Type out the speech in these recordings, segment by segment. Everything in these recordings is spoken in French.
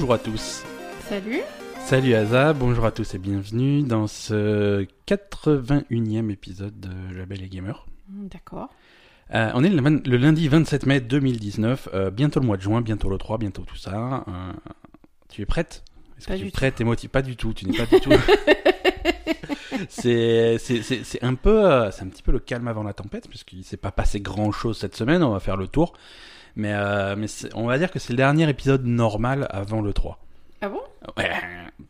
Bonjour à tous. Salut. Salut Aza, bonjour à tous et bienvenue dans ce 81e épisode de Label et Gamer. D'accord. Euh, on est le, le lundi 27 mai 2019, euh, bientôt le mois de juin, bientôt le 3, bientôt tout ça. Euh, tu es prête? Est-ce que tu es prête et motivée Pas du tout, tu n'es pas du tout. c'est c'est- c'est- c'est un peu, euh, c'est un petit peu le calme avant la tempête, puisqu'il s'est pas passé grand chose cette semaine. On va faire le tour, mais euh, mais on va dire que c'est le dernier épisode normal avant le 3. Ah bon? Ouais,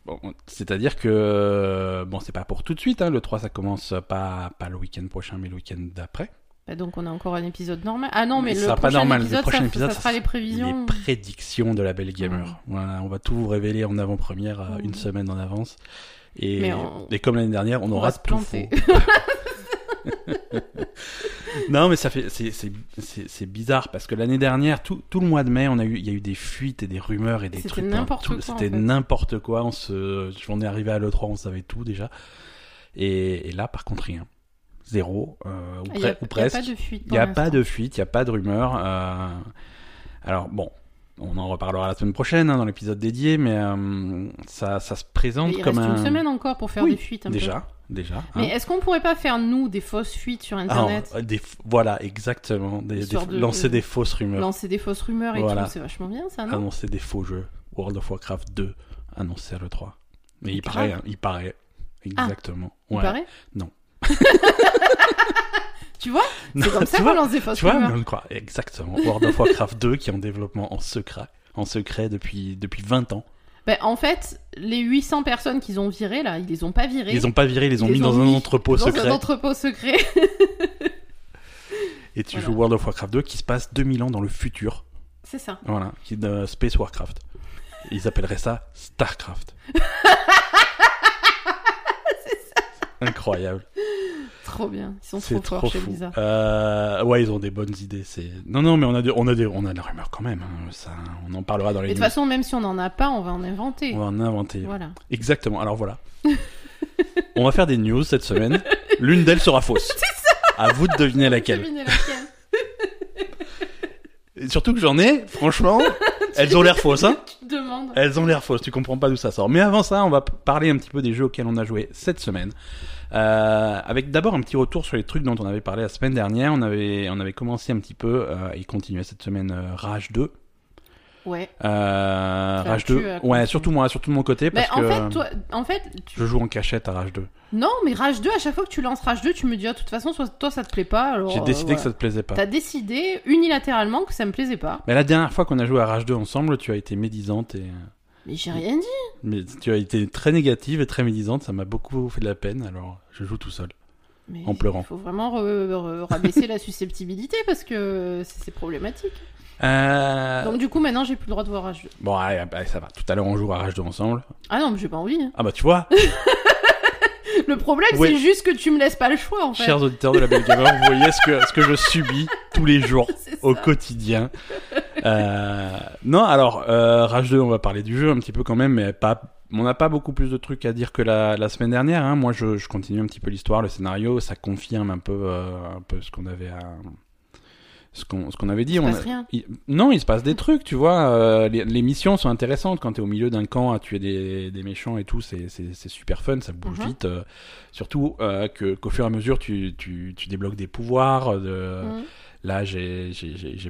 bon, c'est-à-dire que bon, c'est pas pour tout de suite. Hein, le 3, ça commence pas pas le week-end prochain, mais le week-end d'après. Bah Donc on a encore un épisode normal. Ah non, mais, le prochain pas normal. Le épisode, prochain ça, épisode, ça ça sera les prévisions. Les prédictions de la Belle Gamer. Voilà, on va tout vous révéler en avant-première euh, Mm. une semaine en avance. Et, Mais on- et comme l'année dernière, on, On aura tout faux. non, mais ça fait, c'est, bizarre parce que l'année dernière, tout, tout le mois de mai, on a eu, il y a eu des fuites et des rumeurs et des C'était trucs. n'importe quoi, C'était n'importe quoi. On se, on est arrivé à l'E3, on savait tout déjà. Et, et là, par contre, rien. Zéro, euh, ou, Il y a, pre- ou il y a presque. pas de fuite. Il n'y a pas de fuite, il n'y a pas de rumeur. euh, Alors bon, on en reparlera la semaine prochaine hein, dans l'épisode dédié, mais euh, ça, ça se présente il comme reste un... une semaine encore pour faire Oui, des fuites un peu. Déjà, déjà. Mais hein. est-ce qu'on pourrait pas faire nous des fausses fuites sur Ah, Internet? des f- voilà, exactement. Des, des Histoire f- de- Lancer des fausses rumeurs, Lancer des fausses rumeurs et Voilà. tout, c'est vachement bien ça, non? Annoncer des faux jeux. World of Warcraft 2, annoncé à l'E3. Mais il paraît, hein, il paraît. Exactement. Il Ouais. paraît? Non. Tu vois C'est comme ça qu'on lance des fausses Tu vois, rumeurs. croit. Exactement. World of Warcraft 2 qui est en développement en secret, en secret depuis, depuis 20 ans. Ben, en fait, les 800 personnes qu'ils ont virées là, ils les ont pas virées. Ils les ont pas virés, ils les ont Ils mis les ont dans un entrepôt dans secret. un entrepôt secret. Et tu Voilà. joues World of Warcraft 2 qui se passe 2000 ans dans le futur. C'est ça. Voilà, qui est de Space Warcraft. Ils appelleraient ça Starcraft. Incroyable. Trop bien. Ils sont C'est trop trop forts chez. Blizzard. Euh, ouais, ils ont des bonnes idées. C'est non, non, mais on a, des- on a des, on a de la rumeur quand même. hein. Ça, on en parlera dans les. de toute façon, même si on en a pas, on va en inventer. On va en inventer. Voilà. Exactement. Alors voilà. on va faire des news cette semaine. L'une d'elles sera fausse. À vous de deviner laquelle. Devinez laquelle. Et surtout que j'en ai, franchement, elles ont l'air fausses, hein. Elles ont l'air fausses, tu comprends pas d'où ça sort. Mais avant ça, on va parler un petit peu des jeux auxquels on a joué cette semaine. Euh, avec d'abord un petit retour sur les trucs dont on avait parlé la semaine dernière. On avait, on avait commencé un petit peu, euh, et continué cette semaine, euh, Rage 2. Ouais. Euh, Rage tue, 2. euh, Ouais, surtout moi, surtout de mon côté, parce en que fait, toi, en fait, tu- je joue en cachette à Rage 2. non, mais Rage 2, à chaque fois que tu lances Rage 2, tu me dis, ah, de toute façon, toi ça te plaît pas. J'ai euh, décidé que ça te plaisait pas. T'as décidé unilatéralement que ça me plaisait pas. Mais la dernière fois qu'on a joué à Rage 2 ensemble, tu as été médisante et... Mais j'ai rien dit. Mais tu as été très négative et très médisante, ça m'a beaucoup fait de la peine, alors je joue tout seul. Mais En pleurant. Il faut vraiment rabaisser la susceptibilité parce que c'est problématique. Euh... Donc du coup, maintenant, j'ai plus le droit de voir Rage 2. Bon, allez, bah, ça va. Tout à l'heure, on joue à Rage 2 ensemble. Ah non, mais j'ai pas envie. hein. Ah bah tu vois, Le problème, Ouais. c'est juste que tu me laisses pas le choix, en fait. chers auditeurs de la Belle Gamer, vous voyez ce que, ce que je subis tous les jours, C'est au ça. quotidien. Euh... Non, alors, euh, Rage 2, on va parler du jeu un petit peu quand même, mais pas... On n'a pas beaucoup plus de trucs à dire que la, la semaine dernière. Hein. Moi, je, je continue un petit peu l'histoire, le scénario, ça confirme un peu, euh, un peu ce qu'on avait à... ce qu'on ce qu'on avait dit. Il se on passe a- rien. il- Non, il se passe des trucs, tu vois. euh, les, les missions sont intéressantes quand t'es au milieu d'un camp à tuer des, des méchants et tout. C'est c'est- super fun, ça bouge Mhm. vite. euh, surtout euh, que qu'au fur et à mesure, tu, tu, tu débloques des pouvoirs. De... Mhm. Là, j'ai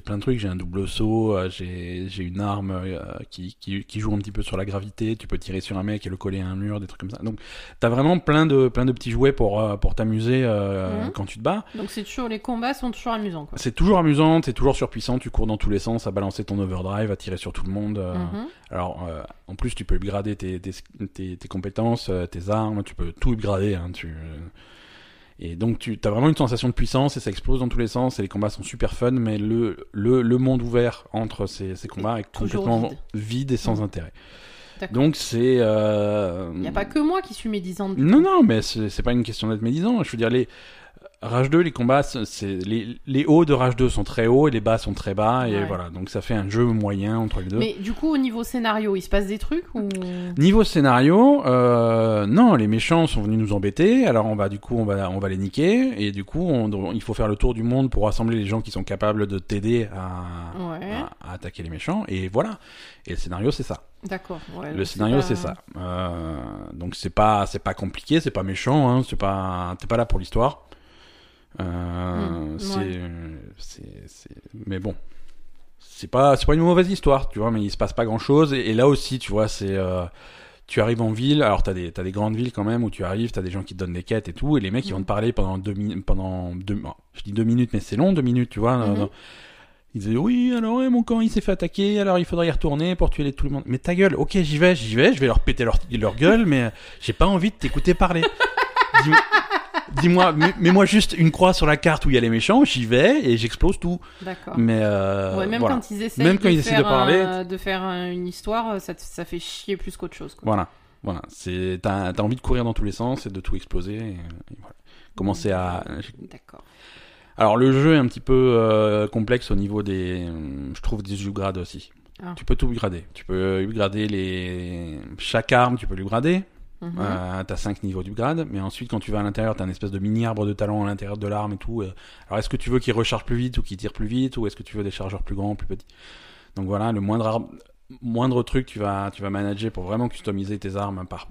plein de trucs. J'ai un double saut. euh, j'ai une arme euh, qui, qui, qui joue un petit peu sur la gravité. Tu peux tirer sur un mec et le coller à un mur, des trucs comme ça. Donc, t'as vraiment plein de, plein de petits jouets pour, euh, pour t'amuser euh, Mhm. quand tu te bats. Donc c'est toujours les combats sont toujours amusants. C'est toujours amusant, t'es toujours surpuissant, tu cours dans tous les sens à balancer ton overdrive, à tirer sur tout le monde. euh. Mhm. Alors, en plus, tu peux upgrader tes, tes, tes, tes compétences, tes armes, tu peux tout upgrader. Hein, tu. Et donc, tu as vraiment une sensation de puissance et ça explose dans tous les sens et les combats sont super fun, mais le, le, le monde ouvert entre ces, ces combats est complètement vide. vide, et sans Mhm. intérêt. Donc, c'est. Euh... Il n'y a pas que moi qui suis médisante. Non, coup. non, mais c'est pas une question d'être médisant. Je veux dire, les... Rage 2, les combats, c'est les, les hauts de Rage 2 sont très hauts et les bas sont très bas et Ouais. voilà, donc ça fait un jeu moyen entre les deux. Mais du coup, au niveau scénario, il se passe des trucs ou? Niveau scénario, euh, non, les méchants sont venus nous embêter. Alors on va du coup on va on va les niquer et du coup on, il faut faire le tour du monde pour rassembler les gens qui sont capables de t'aider à, Ouais. à, à attaquer les méchants et voilà. Et le scénario c'est ça. D'accord. ouais, le scénario pas- c'est ça. Euh, donc c'est pas c'est pas compliqué, c'est pas méchant, hein, c'est pas t'es pas là pour l'histoire. Euh, Hmm, c'est ouais. c'est c'est mais bon c'est pas c'est pas une mauvaise histoire tu vois mais il se passe pas grand chose et, et là aussi tu vois c'est euh, tu arrives en ville alors t'as des des grandes villes quand même où tu arrives t'as des gens qui te donnent des quêtes et tout et les mecs ils vont te parler pendant deux minutes pendant deux bon, je dis deux minutes mais c'est long deux minutes tu vois Mhm. ils disaient oui alors ouais, mon camp il s'est fait attaquer alors il faudrait y retourner pour tuer les- tout le monde. Mais ta gueule ok j'y vais j'y vais je vais leur péter leur, leur gueule mais j'ai pas envie de t'écouter parler dis-moi mets- mets-moi juste une croix sur la carte où il y a les méchants j'y vais et j'explose tout D'accord. mais euh, ouais, même voilà. quand ils essaient Même de quand ils essaient faire de parler, un- de faire un- une histoire, ça, fait chier plus qu'autre chose. Quoi. Voilà, voilà. C'est t'as as envie de courir dans tous les sens et de tout exploser. Et, et voilà. Commencer à. D'accord. Alors le jeu est un petit peu euh, complexe au niveau des, euh, je trouve des upgrades aussi. Ah. Tu peux tout upgrader. Tu peux upgrader les chaque arme, tu peux l'upgrader. Mhm. Euh, t'as 5 niveaux d'upgrade, mais ensuite quand tu vas à l'intérieur, t'as un espèce de mini arbre de talent à l'intérieur de l'arme et tout. euh. Alors est-ce que tu veux qu'il recharge plus vite ou qu'il tire plus vite ou est-ce que tu veux des chargeurs plus grands, plus petits? Donc voilà, le moindre arbre, moindre truc tu vas tu vas manager pour vraiment customiser tes armes par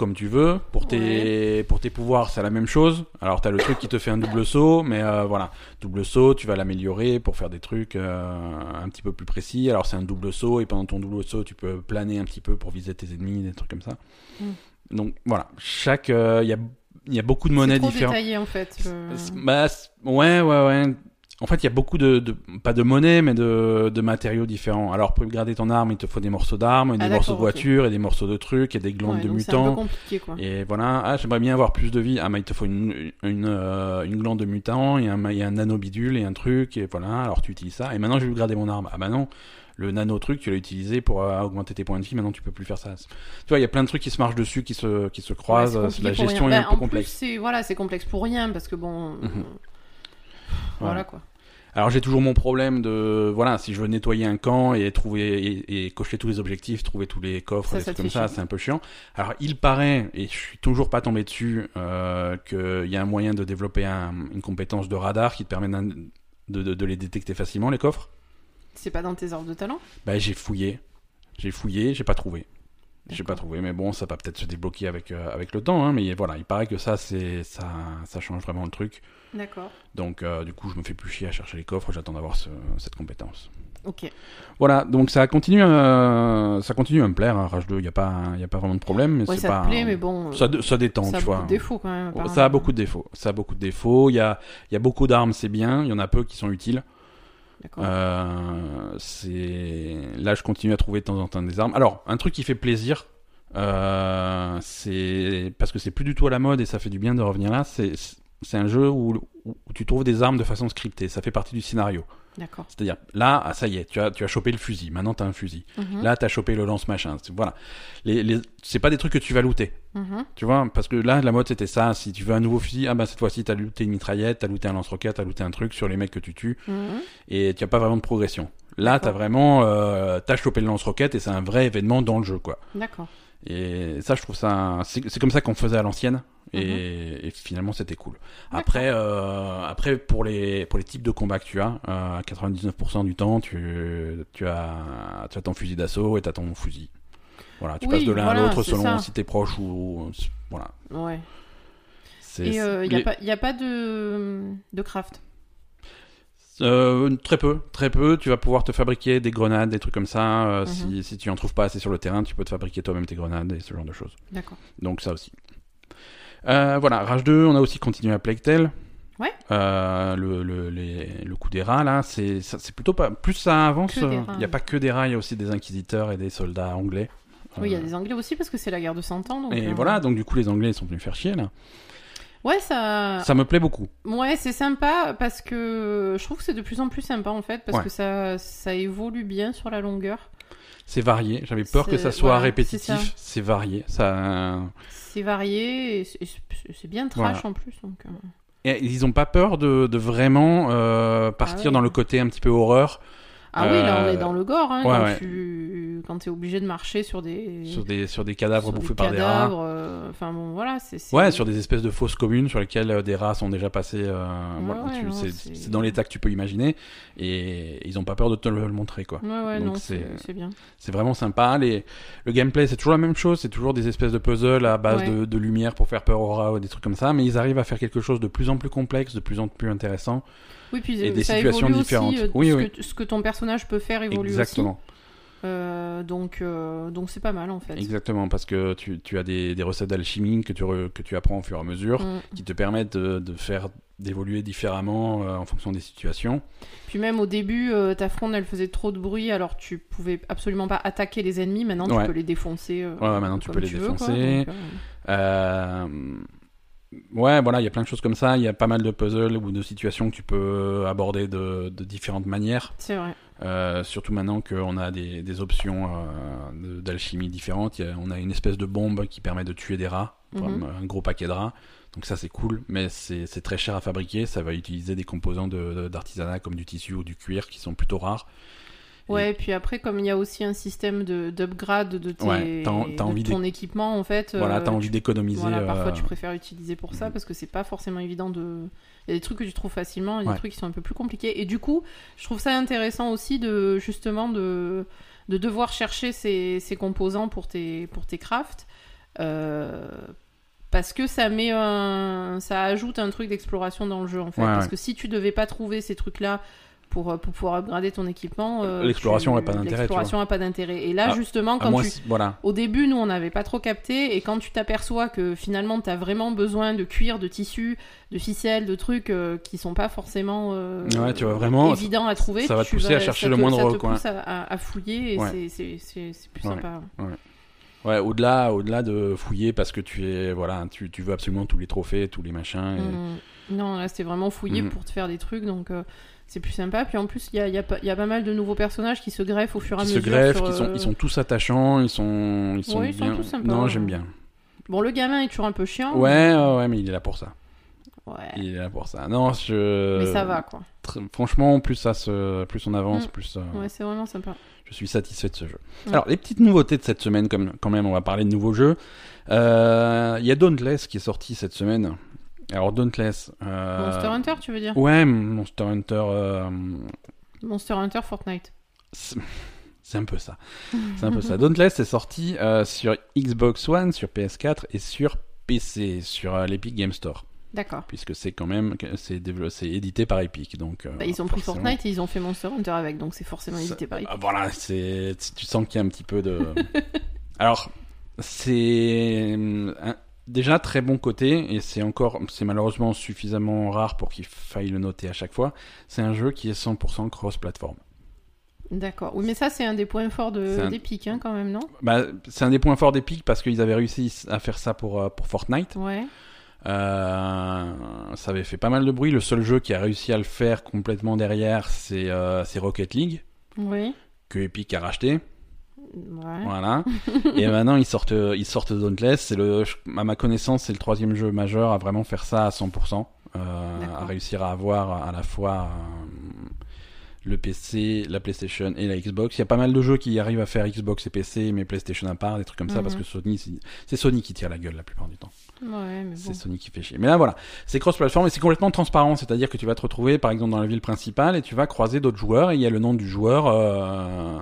comme tu veux. Pour tes pour tes pouvoirs, c'est la même chose. Alors t'as le truc qui te fait un double saut, mais euh, voilà, double saut, tu vas l'améliorer pour faire des trucs euh, un petit peu plus précis. Alors c'est un double saut et pendant ton double saut, tu peux planer un petit peu pour viser tes ennemis, des trucs comme ça. Mm. Donc voilà, chaque il y a il y a beaucoup de monnaies C'est trop différentes. détaillé en fait. Bah, ouais, ouais, ouais. En fait, il y a beaucoup de, de pas de monnaie, mais de, de matériaux différents. Alors, pour upgrader ton arme, il te faut des morceaux d'armes, des Ah, morceaux de d'accord, ok. voiture, et des morceaux de trucs, et des glandes Ouais, de donc C'est un peu mutants. compliqué quoi. Et voilà, ah, j'aimerais bien avoir plus de vie. Ah, mais il te faut une, une, euh, une glande de mutant, et un, et un nano bidule, et un truc, et voilà, alors tu utilises ça. Et maintenant, je vais upgrader mon arme. Ah, bah non, le nano truc, tu l'as utilisé pour euh, augmenter tes points de vie, maintenant tu peux plus faire ça. Tu vois, il y a plein de trucs qui se marchent dessus, qui se, qui se croisent. Ouais, la gestion est un Bah, peu en complexe. Plus, c'est voilà, c'est complexe pour rien parce que bon, Mhm. voilà quoi. Alors j'ai toujours mon problème de voilà si je veux nettoyer un camp et trouver et, et cocher tous les objectifs, trouver tous les coffres, des trucs comme ça, c'est un peu chiant. Alors il paraît et je suis toujours pas tombé dessus euh, qu'il y a un moyen de développer un- une compétence de radar qui te permet de, de- de les détecter facilement les coffres? C'est pas dans tes arbres de talent? Bah j'ai fouillé, j'ai fouillé, j'ai pas trouvé. J'ai pas trouvé, mais bon, ça va peut-être se débloquer avec euh, avec le temps, hein, mais voilà, il paraît que ça c'est ça ça change vraiment le truc. D'accord. Donc euh, du coup, je me fais plus chier à chercher les coffres, j'attends d'avoir ce- cette compétence. Ok. Voilà, donc ça continue, euh, ça continue à me plaire. hein, Rage 2, il y a pas, y a pas vraiment de problème, mais Ouais, ça pas. te plaît, mais bon. ça, ça détend, ça a tu beaucoup vois. de défauts quand même. ça a beaucoup de défauts. Ça a beaucoup de défauts. Il y a, il y a beaucoup d'armes, c'est bien. Il y en a peu qui sont utiles. Euh, là, je continue à trouver de temps en temps des armes. Alors, un truc qui fait plaisir, euh, c'est parce que c'est plus du tout à la mode et ça fait du bien de revenir là. C'est c'est un jeu où tu trouves des armes de façon scriptée. Ça fait partie du scénario. D'accord. C'est-à-dire, là, ah, ça y est, tu as, tu as chopé le fusil. Maintenant, tu as un fusil. Mhm. Là, t'as chopé le lance-machin. Voilà. Les, les... C'est pas des trucs que tu vas looter. Mhm. Tu vois, parce que là, la mode, c'était ça. Si tu veux un nouveau fusil, ah bah cette fois-ci, t'as looté une mitraillette, t'as looté un lance-roquette, t'as looté un truc sur les mecs que tu tues, Mhm. et tu as pas vraiment de progression. Là, D'accord. t'as vraiment, euh, t'as chopé le lance-roquette, et c'est un vrai événement dans le jeu, quoi. D'accord. Et ça, je trouve ça, c'est c'est comme ça qu'on faisait à l'ancienne, et, et finalement, c'était cool. Après, euh, après pour les pour les types de combats que tu as, euh, à 99% du temps, tu tu as tu as ton fusil d'assaut et t'as ton fusil. Voilà, tu Oui, passes de l'un voilà, à l'autre selon ça. si t'es proche ou voilà. Ouais. Et il n'y a, les- a pas de, de craft. Euh, très peu, très peu. Tu vas pouvoir te fabriquer des grenades, des trucs comme ça. euh, Mhm. si, si tu en trouves pas assez sur le terrain, tu peux te fabriquer toi-même tes grenades et ce genre de choses. D'accord. Donc ça aussi. Euh, voilà, Rage 2, on a aussi continué à Plague Tale. Ouais. Le, le, les- le coup des rats, là, c'est plutôt pas. Plus ça avance, il n'y a pas que des rats, il y a aussi des inquisiteurs et des soldats anglais. Oui, il y a des Anglais aussi parce que c'est la guerre de 100 ans. Donc, Et euh, voilà, donc du coup, les Anglais sont venus faire chier, là. Ouais, ça. Ça me plaît beaucoup. Ouais, c'est sympa parce que je trouve que c'est de plus en plus sympa en fait parce Ouais. que ça, ça évolue bien sur la longueur. C'est varié. J'avais peur que ça soit répétitif. C'est varié. Ça. C'est varié et c'est- bien trash en plus. Donc, euh, et ils ont pas peur de, de vraiment euh, partir ouais. dans le côté un petit peu horreur? Ah oui, là on Euh, est dans le gore, hein, ouais, quand ouais. tu quand es obligé de marcher sur des sur des sur des cadavres sur bouffés des par des rats. euh, Enfin bon, voilà, c'est Ouais, sur des espèces de fausses communes sur lesquelles euh, des rats sont déjà passés. euh, voilà, ouais, tu- non, c'est dans l'état que tu peux imaginer et ils ont pas peur de te le, montrer quoi. Ouais, ouais, Donc c'est- bien. C'est vraiment sympa. Les... Le gameplay, c'est toujours la même chose. C'est toujours des espèces de puzzles à base de, de lumière pour faire peur aux rats ou des trucs comme ça. Mais ils arrivent à faire quelque chose de plus en plus complexe, de plus en plus intéressant. Oui, puis Et des ça situations différentes. Aussi, Oui, ce, oui. Que, ce que ton personnage peut faire évolue Exactement. aussi. Euh, donc euh, donc c'est pas mal en fait. Exactement. Parce que tu, tu as des, des recettes d'alchimie que tu, re- que tu apprends au fur et à mesure Mm. qui te permettent de, de faire d'évoluer différemment euh, en fonction des situations. Puis même au début, ta fronde elle faisait trop de bruit alors tu pouvais absolument pas attaquer les ennemis. Maintenant tu peux les défoncer. Ouais, maintenant, tu peux les défoncer. Ouais, voilà, il y a plein de choses comme ça. Il y a pas mal de puzzles ou de situations que tu peux aborder de, de différentes manières. c'est vrai. Euh, surtout maintenant qu'on a des, des options euh, de- d'alchimie différentes. A- on a une espèce de bombe qui permet de tuer des rats, Mhm. un gros paquet de rats. Donc ça c'est cool, mais c'est très cher à fabriquer. Ça va utiliser des composants de- de- d'artisanat comme du tissu ou du cuir qui sont plutôt rares. Ouais, et puis après, comme il y a aussi un système de- d'upgrade de, tes, Ouais, t'as en- t'as de envie ton équipement, en fait. voilà, euh, t'as envie d'économiser. Voilà, parfois euh, tu préfères utiliser pour ça mhm. parce que c'est pas forcément évident de. Il y a des trucs que tu trouves facilement et des Ouais. trucs qui sont un peu plus compliqués. Et du coup, je trouve ça intéressant aussi de justement de, de devoir chercher ces, ces composants pour tes, pour tes crafts. Euh, parce que ça met un, ça ajoute un truc d'exploration dans le jeu en fait. Ouais, parce ouais. que si tu devais pas trouver ces trucs là pour, pour pouvoir upgrader ton équipement, euh, L'exploration tu- a pas d'intérêt, L'exploration a pas d'intérêt. Et là, Ah, justement, à quand moins tu, si- voilà. au début, nous, on n'avait pas trop capté, et quand tu t'aperçois que finalement, tu as vraiment besoin de cuir, de tissu, de ficelle, de trucs euh, qui sont pas forcément euh, Ouais, tu vois, vraiment, évidents à trouver, ça va te pousser à vas- chercher ça le moindre ça te recoin. pousse à, à- à fouiller, et Ouais. c'est- plus Ouais. sympa. Ouais, au-delà, au-delà de fouiller parce que tu es, voilà, tu, tu veux absolument tous les trophées, tous les machins. et- Mm. Non, là, c'était vraiment fouiller Mhm. pour te faire des trucs, donc euh, c'est plus sympa. Puis en plus, il y a, il y a pas- il y a pas mal de nouveaux personnages qui se greffent au fur et à qui se mesure. greffent, sur, qui sont, euh, ils sont tous attachants, ils sont, ils sont Ouais, ils sont tous sympas, non, ouais. j'aime bien. Bon, le gamin est toujours un peu chiant. Ouais, ouais, ouais, mais il est là pour ça. mais- Ouais. Il est là pour ça. Non, je. Mais ça va, quoi. Tr- Franchement, plus ça se, plus on avance, Mm. plus euh, Ouais, c'est vraiment sympa. je suis satisfait de ce jeu. Alors, les petites nouveautés de cette semaine, comme quand même, on va parler de nouveaux jeux. Euh, Il y a Dauntless qui est sorti cette semaine. Alors Dauntless. euh, Monster Hunter, tu veux dire? Ouais, Monster Hunter. euh, Monster Hunter Fortnite. c'est un peu ça. C'est un peu ça. Dauntless est sorti euh, sur Xbox One, sur PS4 et sur PC, sur euh, l'Epic Game Store, D'accord. puisque c'est quand même c'est édité par Epic, donc. Bah, ils ont pris forcément- Fortnite et ils ont fait Monster Hunter avec, donc c'est forcément édité par Ah, Epic. voilà, c'est tu sens qu'il y a un petit peu de. Alors, c'est déjà très bon côté et c'est encore c'est malheureusement suffisamment rare pour qu'il faille le noter à chaque fois. C'est un jeu qui est 100% cross-platform. D'accord. Oui, mais ça, c'est un des points forts de- C'est un- d'Epic, hein, quand même, non? Bah, c'est un des points forts d'Epic parce qu'ils avaient réussi à faire ça pour, euh, pour Fortnite. Ouais. Euh, ça avait fait pas mal de bruit. Le seul jeu qui a réussi à le faire complètement derrière, c'est euh, Rocket League, Oui. que Epic a racheté. Ouais. Voilà. Et maintenant, ils sortent, ils sortent Dauntless. C'est le, à ma connaissance, c'est le troisième jeu majeur à vraiment faire ça à 100%. Euh, à réussir à avoir à la fois euh, le PC, la PlayStation et la Xbox. Il y a pas mal de jeux qui arrivent à faire Xbox et PC, mais PlayStation à part, des trucs comme ça, Mhm. parce que Sony, c'est- Sony qui tire la gueule la plupart du temps. Ouais, C'est. Sony qui fait chier. Mais là, voilà, c'est cross-platform et c'est complètement transparent. C'est-à-dire que tu vas te retrouver, par exemple, dans la ville principale et tu vas croiser d'autres joueurs et il y a le nom du joueur. euh,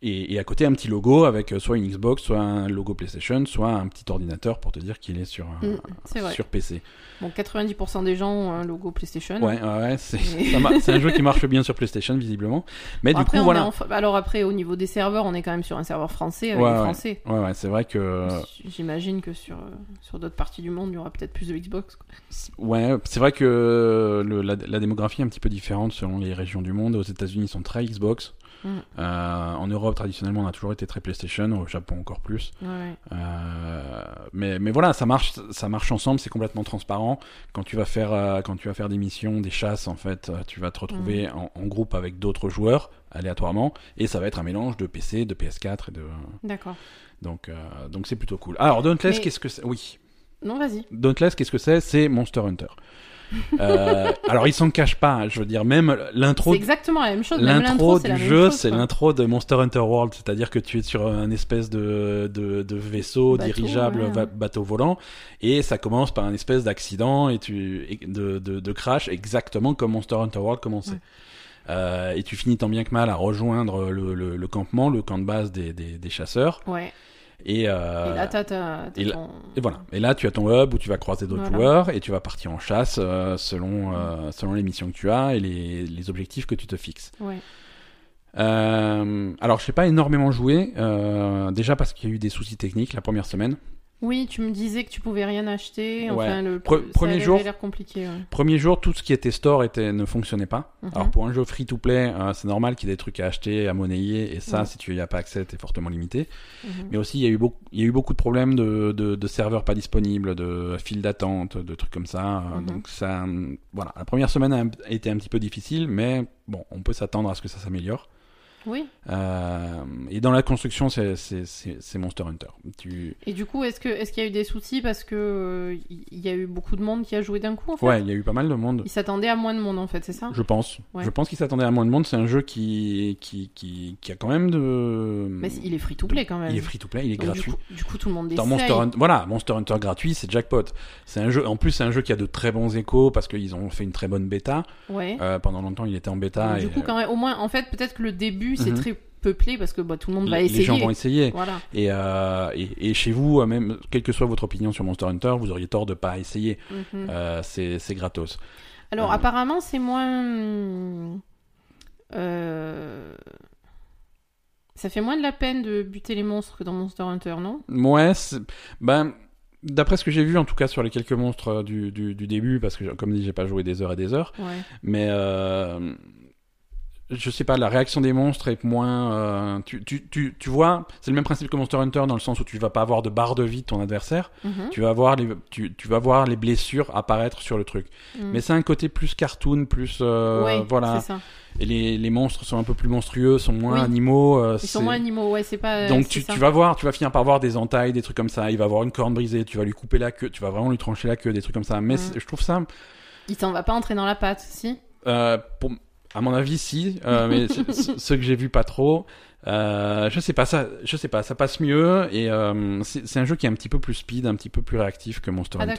et, et à côté, un petit logo avec euh, soit une Xbox, soit un logo PlayStation, soit un petit ordinateur pour te dire qu'il est sur, euh, Mm, sur PC. Bon, 90% des gens ont un logo PlayStation. Ouais, ouais, c'est Mais- un jeu qui marche bien sur PlayStation, visiblement. Mais Bon, du après, coup, voilà. en Alors après, au niveau des serveurs, on est quand même sur un serveur français avec Ouais, ouais. Français. Ouais, ouais, c'est vrai que. J'imagine que sur, euh, sur d'autres parties du monde, il y aura peut-être plus de Xbox. quoi. Ouais, c'est vrai que le- la, la démographie est un petit peu différente selon les régions du monde. Aux États-Unis, ils sont très Xbox. Mm. Euh, en Europe, traditionnellement, on a toujours été très PlayStation. Au Japon, encore plus. Ouais. Euh, mais, mais voilà, ça marche, ça marche ensemble. C'est complètement transparent. Quand tu vas faire, euh, quand tu vas faire des missions, des chasses, en fait, tu vas te retrouver en, en groupe avec d'autres joueurs aléatoirement, et ça va être un mélange de PC, de PS4 et de. D'accord. Donc, donc c'est plutôt cool. Alors, Dauntless, Mais- qu'est-ce que c'est? Oui. Non, vas-y. Dauntless, qu'est-ce que c'est? C'est Monster Hunter. Euh, alors ils s'en cachent pas, je veux dire même l'intro C'est exactement la même chose. L'intro du jeu, c'est l'intro de Monster Hunter World, c'est-à-dire que tu es sur un espèce de, de, de vaisseau Bateau, dirigeable, ouais. va- bateau volant, et ça commence par un espèce d'accident et tu et de, de, de crash, exactement comme Monster Hunter World commençait. Ouais. Euh, et tu finis tant bien que mal à rejoindre le, le, le campement, le camp de base des, des, des chasseurs. Ouais. Et, euh, Et là, et là- ton- et voilà. Et là, tu as ton hub où tu vas croiser d'autres Voilà. joueurs et tu vas partir en chasse euh, selon, euh, selon les missions que tu as et les, les objectifs que tu te fixes. Ouais. Alors, je n'ai pas énormément joué, déjà parce qu'il y a eu des soucis techniques la première semaine. Oui, tu me disais que tu pouvais rien acheter. Ouais. Enfin, le Pre- ça premier jour- l'air compliqué. ouais. Premier jour, tout ce qui était store était, ne fonctionnait pas. Mhm. Alors, pour un jeu free-to-play, euh, c'est normal qu'il y ait des trucs à acheter, à monnayer, et ça, Ouais. si tu n'y as pas accès, t'es fortement limité. Mhm. Mais aussi, il y a eu beaucoup, il y a eu beaucoup de problèmes de, de, de serveurs pas disponibles, de files d'attente, de trucs comme ça. Euh, Mhm. Donc ça, voilà. La première semaine a a été un petit peu difficile, mais bon, on peut s'attendre à ce que ça s'améliore. Oui. Euh, et dans la construction, c'est Monster Hunter. Tu... Et du coup, est-ce qu'il y a eu des soucis parce que euh, il y a eu beaucoup de monde qui a joué d'un coup en fait? Ouais, il y a eu pas mal de monde. Ils s'attendaient à moins de monde en fait, c'est ça? Je pense. Ouais. Je pense qu'il s'attendait à moins de monde. C'est un jeu qui, qui, qui, qui a quand même de. Mais il est free to play quand même. Il est free to play, il est Donc, gratuit. Du coup, du coup, tout le monde Dans. Monster Hunter, voilà, Monster Hunter gratuit, c'est jackpot. C'est un jeu, en plus c'est un jeu qui a de très bons échos parce qu'ils ont fait une très bonne bêta. Ouais. Euh, pendant longtemps, il était en bêta. Donc, et, du coup, quand même, au moins, en fait, peut-être que le début c'est Mhm. très peuplé parce que bah, tout le monde va essayer. les gens vont essayer. Voilà. Et, euh, et, et chez vous, euh, même quelle que soit votre opinion sur Monster Hunter, vous auriez tort de pas essayer. Mhm. Euh, c'est gratos. Alors Euh. apparemment c'est moins... Ça fait moins de la peine de buter les monstres que dans Monster Hunter, non? Ouais, ben, d'après ce que j'ai vu, en tout cas sur les quelques monstres du, du, du début, parce que comme dit, j'ai pas joué des heures et des heures, Ouais. mais euh, je sais pas, la réaction des monstres est moins. euh, tu, tu, tu, tu vois, c'est le même principe que Monster Hunter dans le sens où tu vas pas avoir de barre de vie de ton adversaire, Mhm. tu vas voir les, tu, tu vas voir les blessures apparaître sur le truc. Mhm. Mais c'est un côté plus cartoon, plus euh, Ouais, voilà. c'est ça. Et les, les monstres sont un peu plus monstrueux, sont moins Oui. animaux. euh, Ils sont moins animaux, ouais, c'est pas... Donc tu, tu vas voir, tu vas finir par voir des entailles, des trucs comme ça. Il va avoir une corne brisée, tu vas lui couper la queue, tu vas vraiment lui trancher la queue, des trucs comme ça. Mais Mhm. je trouve ça, Il t'en va pas entrer dans la patte, si? Pour, à mon avis, si. euh, mais ce- ce- ceux que j'ai vus pas trop. Euh, je sais pas, ça, je sais pas, ça passe mieux et euh, c'est un jeu qui est un petit peu plus speed, un petit peu plus réactif que Monster Ah Hunter.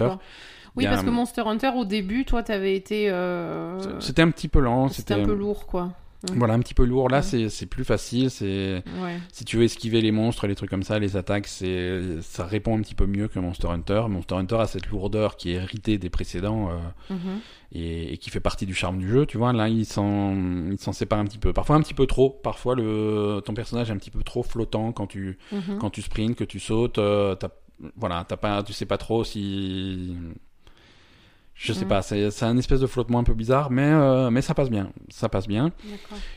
Oui, parce que Monster Hunter, au début, toi, t'avais été... euh, C'était un petit peu lent, C'était un peu lourd, quoi. Voilà, un petit peu lourd. Là, Ouais. c'est plus facile. C'est Ouais. si tu veux esquiver les monstres, les trucs comme ça, les attaques, c'est ça répond un petit peu mieux que Monster Hunter. Monster Hunter a cette lourdeur qui est héritée des précédents euh, Mhm. et, et qui fait partie du charme du jeu. Tu vois, là, il s'en sépare un petit peu. Parfois un petit peu trop. Parfois, le ton personnage est un petit peu trop flottant quand tu Mhm. quand tu sprints, que tu sautes. euh, voilà, t'as pas, tu sais pas trop si je sais Mhm. pas, c'est un espèce de flottement un peu bizarre, mais, euh, mais ça passe bien. Ça passe bien.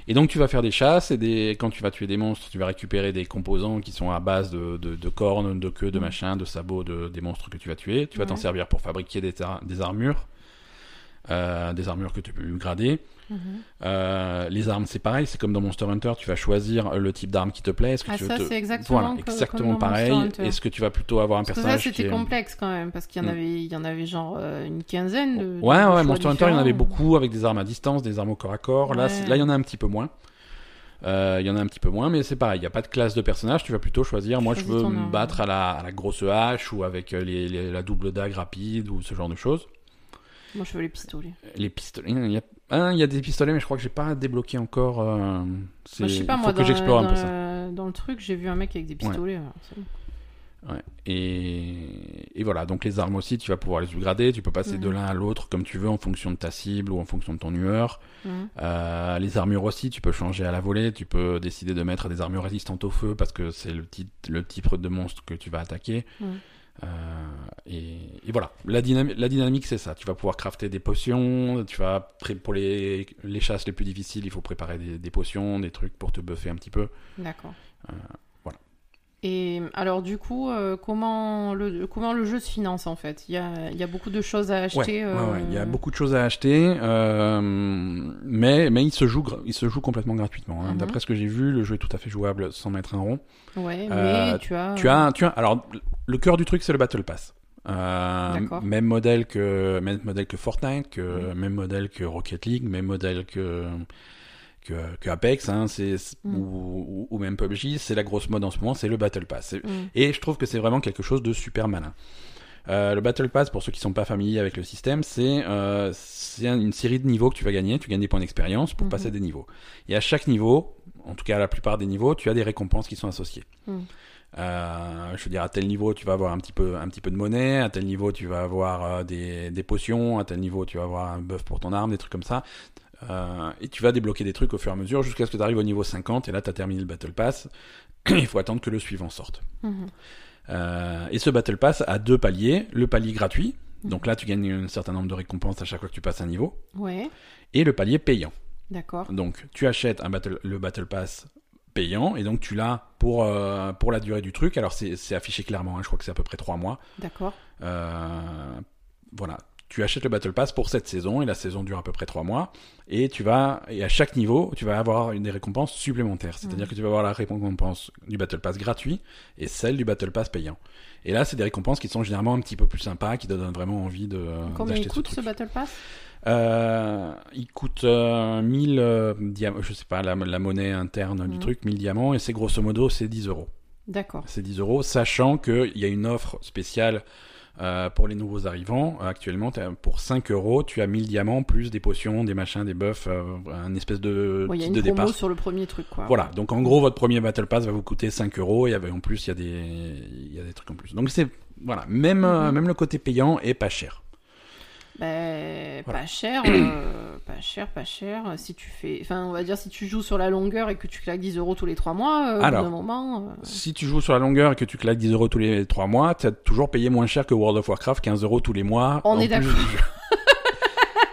Et donc tu vas faire des chasses et des... quand tu vas tuer des monstres, tu vas récupérer des composants qui sont à base de, de, de cornes, de queues, de Mhm. machins, de sabots de, des monstres que tu vas tuer. Tu vas t'en servir pour fabriquer des armures. Euh, des armures que tu peux grader. Euh, les armes, c'est pareil, c'est comme dans Monster Hunter, tu vas choisir le type d'arme qui te plaît. Est-ce que Ah, tu veux ça, te- c'est exactement Voilà, exactement pareil. Est-ce que tu vas plutôt avoir un Parce que ça, personnage qui c'était complexe quand même, parce qu'il y en Mm. avait, il y en avait genre euh, une quinzaine de. Ouais, de ouais, Monster Hunter, il y en avait beaucoup avec des armes à distance, des armes au corps à corps. Là, Ouais. là, il y en a un petit peu moins. Euh, Il y en a un petit peu moins, mais c'est pareil. Il n'y a pas de classe de personnage. Tu vas plutôt choisir. Moi, je veux me battre à la, à la grosse hache ou avec les, les- la double dague rapide ou ce genre de choses. Moi, je veux les pistolets. Les pistolets, il y a, ah, il y a des pistolets, mais je crois que j'ai pas débloqué encore. euh, c'est- Moi, je sais pas, il faut moi, que dans, j'explore un dans peu ça. dans le truc, j'ai vu un mec avec des pistolets. alors, c'est bon. Ouais. Et, et voilà, donc les armes aussi, tu vas pouvoir les upgrader, tu peux passer de Mhm. l'un à l'autre comme tu veux en fonction de ta cible ou en fonction de ton humeur. Mhm. Euh, les armures aussi, tu peux changer à la volée, tu peux décider de mettre des armures résistantes au feu parce que c'est le, type le type de monstre que tu vas attaquer. Euh, et, et voilà, la, dynami- la dynamique c'est ça, tu vas pouvoir crafter des potions, tu vas pour les, les chasses les plus difficiles, il faut préparer des, des potions, des trucs pour te buffer un petit peu. D'accord. Euh, voilà. Et alors, du coup, euh, comment, le, comment le jeu se finance en fait? Il y, a, il y a beaucoup de choses à acheter. Ouais, ouais, euh, ouais, il y a beaucoup de choses à acheter, mais, mais il, se joue, il se joue complètement gratuitement. hein. Mhm. D'après ce que j'ai vu, le jeu est tout à fait jouable sans mettre un rond. Ouais, mais tu as. Tu as, tu as, alors le cœur du truc c'est le Battle Pass. Euh, même modèle que même modèle que Fortnite, que même modèle que Rocket League, même modèle que que, que Apex, hein, c'est Mhm. ou, même PUBG, c'est la grosse mode en ce moment, c'est le Battle Pass. Mm. Et je trouve que c'est vraiment quelque chose de super malin. Euh, le Battle Pass, pour ceux qui sont pas familiers avec le système, c'est euh, c'est une série de niveaux que tu vas gagner. Tu gagnes des points d'expérience pour Mhm. passer des niveaux. Et à chaque niveau, en tout cas à la plupart des niveaux, tu as des récompenses qui sont associées. Euh, je veux dire, à tel niveau, tu vas avoir un petit peu, un petit peu de monnaie. À tel niveau, tu vas avoir euh, des, des potions. À tel niveau, tu vas avoir un buff pour ton arme, des trucs comme ça. Euh, et tu vas débloquer des trucs au fur et à mesure jusqu'à ce que tu arrives au niveau 50. Et là, tu as terminé le Battle Pass. Il faut attendre que le suivant sorte. Mhm. Et ce Battle Pass a deux paliers. Le palier gratuit, donc là tu gagnes un certain nombre de récompenses à chaque fois que tu passes un niveau, Ouais, et le palier payant. d'accord. Donc tu achètes un battle, le Battle Pass payant, et donc tu l'as pour, euh, pour la durée du truc. Alors c'est affiché clairement, hein, je crois que c'est à peu près trois mois. D'accord. Euh, voilà. Tu achètes le Battle Pass pour cette saison et la saison dure à peu près 3 mois et tu vas et à chaque niveau tu vas avoir une des récompenses supplémentaires c'est-à-dire Mhm. que tu vas avoir la récompense du Battle Pass gratuit et celle du Battle Pass payant et là c'est des récompenses qui sont généralement un petit peu plus sympas qui te donnent vraiment envie de Combien il coûte ce Battle Pass? Euh, il coûte euh, 1000 euh, diamants je sais pas la, la monnaie interne du Mhm. truc 1000 diamants et c'est grosso modo c'est 10 euros D'accord. c'est 10 euros, sachant qu'il y a une offre spéciale euh, pour les nouveaux arrivants. Euh, Actuellement, pour 5 euros, tu as 1000 diamants, plus des potions, des machins, des buffs, euh, un espèce de Ouais, Il y a kit une de promo départ. sur le premier truc, quoi. Voilà, donc en gros, votre premier Battle Pass va vous coûter 5 euros, et en plus, il y, a des... il y a des trucs en plus. Donc c'est... Voilà, même, euh, Mhm. même le côté payant est pas cher. Voilà. pas cher, euh, pas cher, pas cher. Si tu fais, enfin, on va dire si tu joues sur la longueur et que tu claques 10 euros tous les 3 mois, euh, au bout moment. euh, Si tu joues sur la longueur et que tu claques 10 euros tous les 3 mois, tu as toujours payé moins cher que World of Warcraft, 15 euros tous les mois. On est d'accord.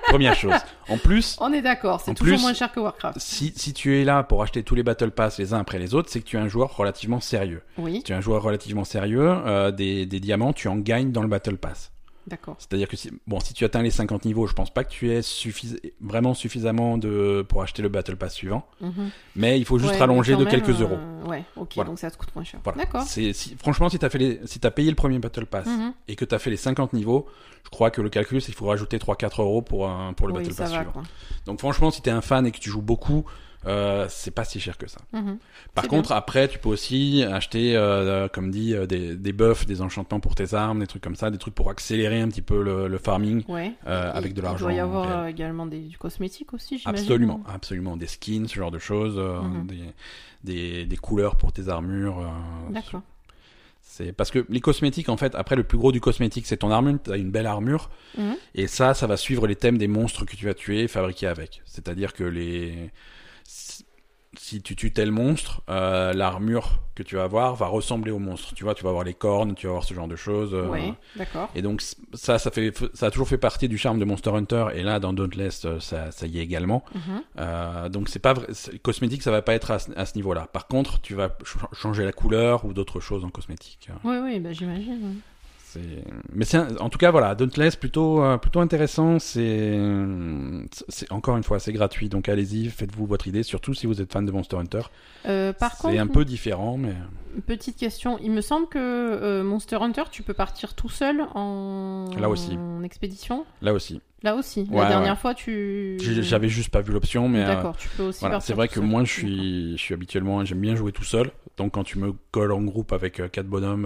Première chose. En plus, On est d'accord, c'est toujours plus- moins cher que Warcraft. si, si tu es là pour acheter tous les Battle Pass les uns après les autres, c'est que tu es un joueur relativement sérieux. Oui, Si tu es un joueur relativement sérieux, euh, des, des diamants, tu en gagnes dans le Battle Pass. D'accord. C'est-à-dire que si, bon, si tu atteins les 50 niveaux, je pense pas que tu aies suffis- vraiment suffisamment de, pour acheter le Battle Pass suivant. Mhm. Mais il faut juste Ouais, rallonger de même, quelques euh, euros. Ouais, ok, Voilà. donc ça te coûte moins cher. Voilà. D'accord. C'est, si, franchement, si tu as, fait les, si t'as payé le premier Battle Pass Mhm. et que tu as fait les 50 niveaux, je crois que le calcul, c'est qu'il faut rajouter 3-4 euros pour, un, pour le Oui, Battle Pass va, suivant. quoi. Donc franchement, si tu es un fan et que tu joues beaucoup, euh, c'est pas si cher que ça. Mhm. Par contre, après, tu peux aussi acheter, euh, comme dit, euh, des, des buffs, des enchantements pour tes armes, des trucs comme ça, des trucs pour accélérer un petit peu le, le farming. Ouais. Euh, avec de Il l'argent doit y avoir réel. euh, également des, du cosmétique aussi, j'imagine. Absolument, absolument. Des skins, ce genre de choses, euh, Mhm. des, des, des couleurs pour tes armures. euh, D'accord. c'est parce que les cosmétiques, en fait, après le plus gros du cosmétique, c'est ton armure. T'as une belle armure, Mhm. et ça, ça va suivre les thèmes des monstres que tu vas tuer, et fabriquer avec. C'est-à-dire que les si- tu tues tel monstre, euh, l'armure que tu vas avoir va ressembler au monstre. Tu vois, tu vas avoir les cornes, tu vas avoir ce genre de choses. euh, Ouais, d'accord. Et donc ça, ça fait, ça a toujours fait partie du charme de Monster Hunter. Et là, dans Dauntless, euh, ça, ça y est également. Mhm. Euh, donc c'est pas vrai, cosmétique, ça va pas être à ce, à ce niveau-là. Par contre, tu vas ch- changer la couleur ou d'autres choses en cosmétique. Oui, oui, bah, j'imagine. Mais un- en tout cas voilà, Dauntless plutôt euh, plutôt intéressant. C'est encore une fois c'est gratuit, donc allez-y, faites-vous votre idée. Surtout si vous êtes fan de Monster Hunter. Euh, par contre, C'est un peu différent, mais petite question. Il me semble que euh, Monster Hunter, tu peux partir tout seul en, Là aussi. en expédition. là aussi, Là aussi. Ouais, La dernière ouais. fois, tu. J'avais juste pas vu l'option, mais D'accord, tu peux aussi Voilà, partir c'est vrai que seul. moi je suis, je suis habituellement, j'aime bien jouer tout seul. Donc quand tu me colles en groupe avec quatre bonhommes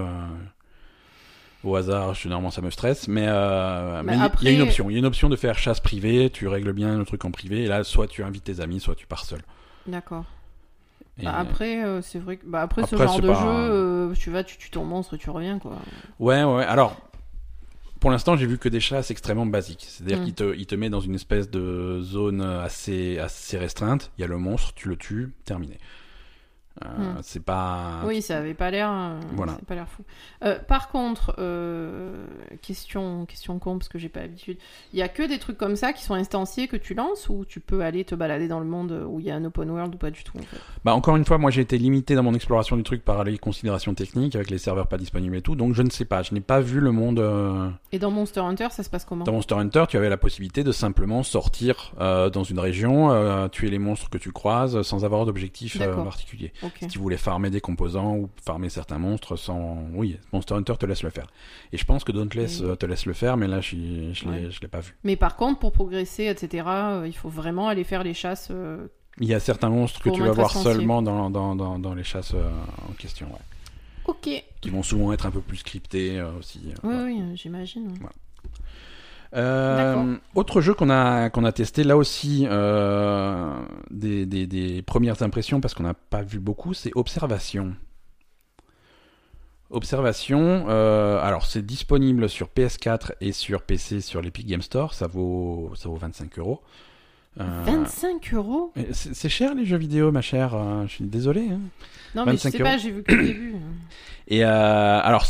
au hasard, généralement ça me stresse. Mais euh, Mais mais il y- il y après- a une option, il y a une option de faire chasse privée. Tu règles bien le truc en privé. Et là, soit tu invites tes amis, soit tu pars seul. D'accord. Et- Bah, après, euh, c'est vrai que bah, après, ce genre de pas jeu, euh, tu vas, tu tues ton monstre, tu reviens quoi. Ouais, ouais. ouais. Alors, pour l'instant, j'ai vu que des chasses extrêmement basiques. C'est-à-dire Mm. qu'il te, il te met dans une espèce de zone assez, assez restreinte. Il y a le monstre, tu le tues, terminé. Euh, Mm. C'est pas. Oui, ça avait pas l'air, euh, Voilà. pas l'air fou. Euh, par contre, question, question con parce que j'ai pas l'habitude. Il y a que des trucs comme ça qui sont instanciés que tu lances ou tu peux aller te balader dans le monde où il y a un open world ou pas du tout. En fait? Bah encore une fois, moi j'ai été limité dans mon exploration du truc par les considérations techniques avec les serveurs pas disponibles et tout, donc je ne sais pas, je n'ai pas vu le monde. Et dans Monster Hunter, ça se passe comment? Dans Monster Hunter, tu avais la possibilité de simplement sortir dans une région, tuer les monstres que tu croises sans avoir d'objectif particulier. Si tu voulais farmer des composants ou farmer certains monstres sans. Oui, Monster Hunter te laisse le faire. Et je pense que Dauntless Oui. euh, te laisse le faire, mais là, je je l'ai- Ouais. je l'ai pas vu. Mais par contre, pour progresser, etc., euh, il faut vraiment aller faire les chasses. euh, Il y a certains monstres que tu vas voir seulement dans, dans, dans, dans les chasses euh, en question, ouais. Ok. Qui vont souvent être un peu plus scriptés aussi. Oui, voilà. oui, j'imagine. Euh, autre jeu qu'on a qu'on a testé là aussi euh, des, des, des premières impressions parce qu'on n'a pas vu beaucoup c'est Observation. Observation, euh, alors c'est disponible sur PS4 et sur PC sur l'Epic Game Store, ça vaut ça vaut 25 euros. Euh, 25 euros? c'est cher les jeux vidéo, ma chère. je suis désolé. hein. Non, mais je 25 sais pas, euros. j'ai vu que le début. Et euh, alors,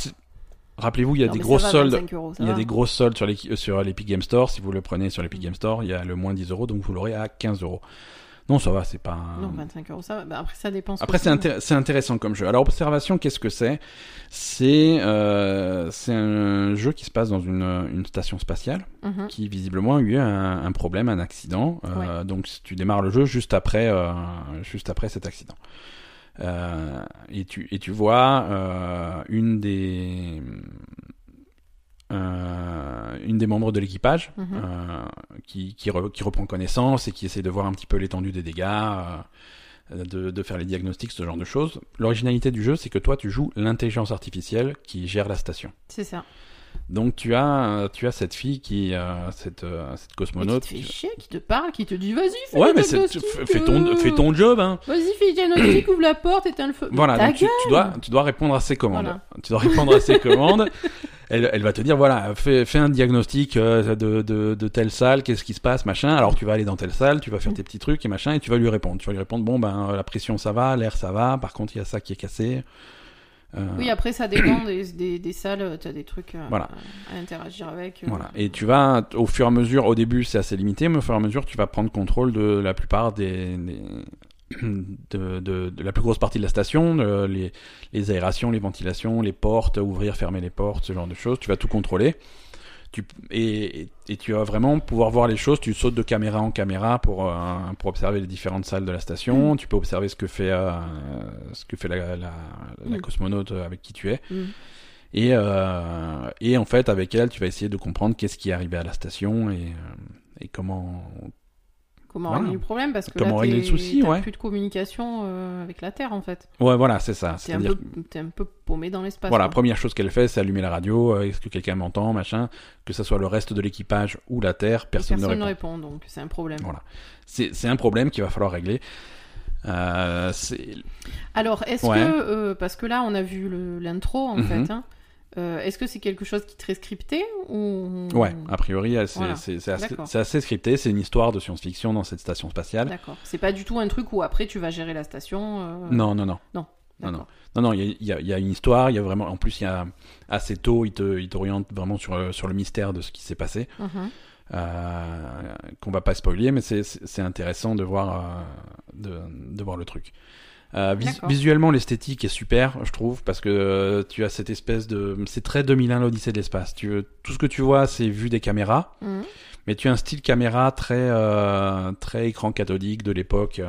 rappelez-vous, il y a Non, des va, soldes. 25 euros, ça Il y a va. des grosses soldes sur l'Epi- sur l'Epic Game Store. Si vous le prenez sur l'Epic. Game Store, il y a le moins 10 euros, donc vous l'aurez à 15 euros. Non, ça va, c'est pas. un- Non, 25 euros, ça va. Bah, après, ça dépend. ce Après, c'est intér- c'est intéressant comme jeu. Alors, Observation, qu'est-ce que c'est? C'est euh, c'est un jeu qui se passe dans une, une station spatiale Mhm. qui visiblement a eu un, un problème, un accident. Euh, Donc tu démarres le jeu juste après, euh, juste après cet accident. Euh, et, tu, et tu vois euh, une des euh, une des membres de l'équipage Mhm. euh, qui, qui, re- qui reprend connaissance et qui essaie de voir un petit peu l'étendue des dégâts, euh, de, de faire les diagnostics, ce genre de choses. L'originalité du jeu, c'est que toi, tu joues l'intelligence artificielle qui gère la station. C'est ça. Donc tu as, tu as cette fille qui, euh, cette, euh, cette Mais qui cosmonaute. te fait chier, qui te parle, qui te dit vas-y, fais Ouais, mais c'est- fais ton, euh, fais ton job, hein. Vas-y, fais le diagnostic, ouvre la porte, éteins le feu. Voilà, Ta donc tu, dois, tu dois répondre à ses commandes. Voilà. Tu dois répondre à ses commandes. Elle, elle va te dire, voilà, fais, fais un diagnostic euh, de, de, de telle salle, qu'est-ce qui se passe, machin. Alors tu vas aller dans telle salle, tu vas faire Mm. tes petits trucs et machin, et tu vas lui répondre. Tu vas lui répondre, bon, ben, euh, la pression ça va, l'air ça va, par contre il y a ça qui est cassé. Euh, Oui, après, ça dépend des, des, des salles, t'as des trucs euh, Voilà. à interagir avec. euh. Voilà. Et tu vas, au fur et à mesure, au début c'est assez limité, mais au fur et à mesure tu vas prendre contrôle de la plupart des, des- de, de, de la plus grosse partie de la station, de- les, les aérations, les ventilations, les portes, ouvrir, fermer les portes, ce genre de choses. Tu vas tout contrôler. Tu, et, et tu vas vraiment pouvoir voir les choses. Tu sautes de caméra en caméra pour, euh, pour observer les différentes salles de la station. Tu peux observer ce que fait, euh, ce que fait la, la, la Mm. cosmonaute avec qui tu es. Mm. Et, euh, et en fait, avec elle, tu vas essayer de comprendre qu'est-ce qui est arrivé à la station et, euh, et comment. Comment Voilà. régler le problème Parce que Comment là, régler t'es- le souci, t'as ouais. plus de communication euh, avec la Terre, en fait. Ouais, voilà, c'est ça. T'es un, peu, t'es un peu paumé dans l'espace. voilà, quoi. première chose qu'elle fait, c'est allumer la radio. euh, Est-ce que quelqu'un m'entend, machin Que ce soit le reste de l'équipage ou la Terre, personne, personne ne ne répond. répond, donc c'est un problème. Voilà. C'est c'est un problème qu'il va falloir régler. Euh, Alors, est-ce Ouais. que, euh, parce que là, on a vu l'intro, en Mhm. fait, hein, euh, est-ce que c'est quelque chose qui est très scripté ou... ouais, a priori, euh, c'est Voilà. assez, assez scripté. C'est une histoire de science-fiction dans cette station spatiale. D'accord. C'est pas du tout un truc où après tu vas gérer la station. euh, Non, non, non. Non. Non, D'accord. Non, non, il y y y a une histoire, il y a vraiment, en plus, il y a assez tôt, il te, il t'oriente vraiment sur, le- sur le mystère de ce qui s'est passé, Mhm. euh, qu'on va pas spoiler, mais c'est, intéressant de voir, euh, de, de voir le truc. Euh, vis- visuellement, l'esthétique est super, je trouve, parce que euh, tu as cette espèce de, c'est très 2001 l'Odyssée de l'espace. Tu, tout ce que tu vois, c'est vu des caméras, Mhm. mais tu as un style caméra très, euh, très écran cathodique de l'époque.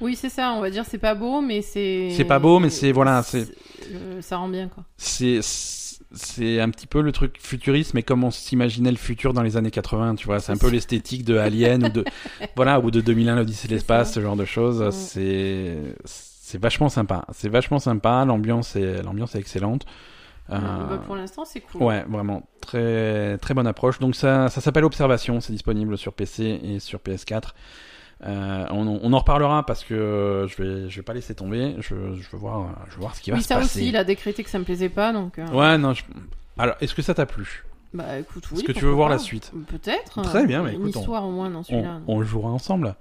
Oui, c'est ça, on va dire c'est pas beau, mais c'est. C'est pas beau, mais c'est- voilà, c'est- ça rend bien, quoi. c'est c'est un petit peu le truc futuriste mais comme on s'imaginait le futur dans les années 80 tu vois c'est un peu l'esthétique de Alien ou de voilà ou de 2001 l'Odyssée de l'espace ce genre de choses. Ouais. c'est c'est vachement sympa. C'est vachement sympa l'ambiance est l'ambiance est excellente. Euh, Bah, pour l'instant, c'est cool. ouais vraiment. Très très bonne approche. Donc ça ça s'appelle Observation. C'est disponible sur PC et sur PS4 Euh, on, on en reparlera parce que je vais je vais pas laisser tomber je, je veux voir je veux voir ce qui va Oui, se ça passer aussi, il a décrété que ça me plaisait pas, donc. euh, Ouais, non. je- Alors, est-ce que ça t'a plu? Bah écoute, oui. Est-ce que tu veux voir la suite? Peut-être. Très bien, euh, bah, Une écoute, on- histoire au moins dans on, celui-là. on le jouera ensemble.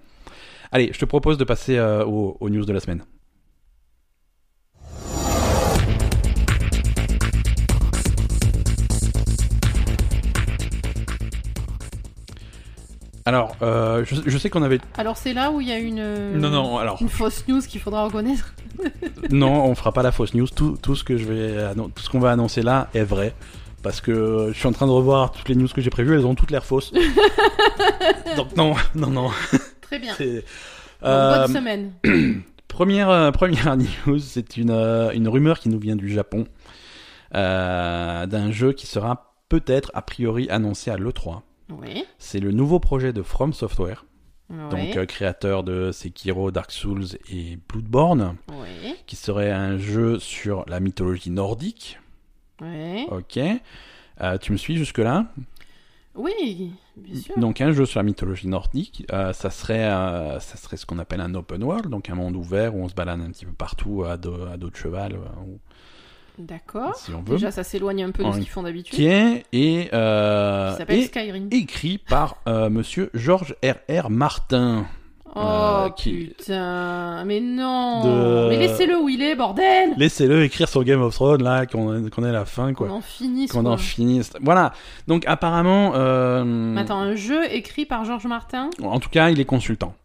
Allez, je te propose de passer euh, aux, aux news de la semaine. Alors, euh, je, je sais qu'on avait. Alors c'est là où il y a une. euh, Non, non. Alors, Une fausse news qu'il faudra reconnaître. non, on fera pas la fausse news. Tout, tout ce que je vais, annon- tout ce qu'on va annoncer là est vrai. Parce que je suis en train de revoir toutes les news que j'ai prévues, elles ont toutes l'air fausses. Donc non, non, non. Très bien. C'est- Bon, Euh, bonne semaine. première, euh, première news, c'est une, euh, une rumeur qui nous vient du Japon euh, d'un jeu qui sera peut-être a priori annoncé à l'E3. Oui. C'est le nouveau projet de From Software, Oui. donc euh, créateur de Sekiro, Dark Souls et Bloodborne, oui. qui serait un jeu sur la mythologie nordique. Oui. Ok. Euh, tu me suis jusque-là? Oui, bien sûr. Donc un jeu sur la mythologie nordique, euh, ça serait euh, ça serait ce qu'on appelle un open world, donc un monde ouvert où on se balade un petit peu partout à dos, à dos de cheval, D'accord. si on veut. Déjà, ça s'éloigne un peu de ce qu'ils font d'habitude. Qui est et, euh, et Skyrim. écrit par euh, Monsieur Georges R. R. Martin. Oh euh, qui- putain, mais non. De- Mais laissez-le où il est, bordel. Laissez-le écrire sur Game of Thrones là, qu'on qu'on ait la fin Qu'on quoi, en finisse. qu'on en finisse. Voilà. Donc apparemment, euh, Attends, un jeu écrit par Georges Martin? En tout cas, il est consultant.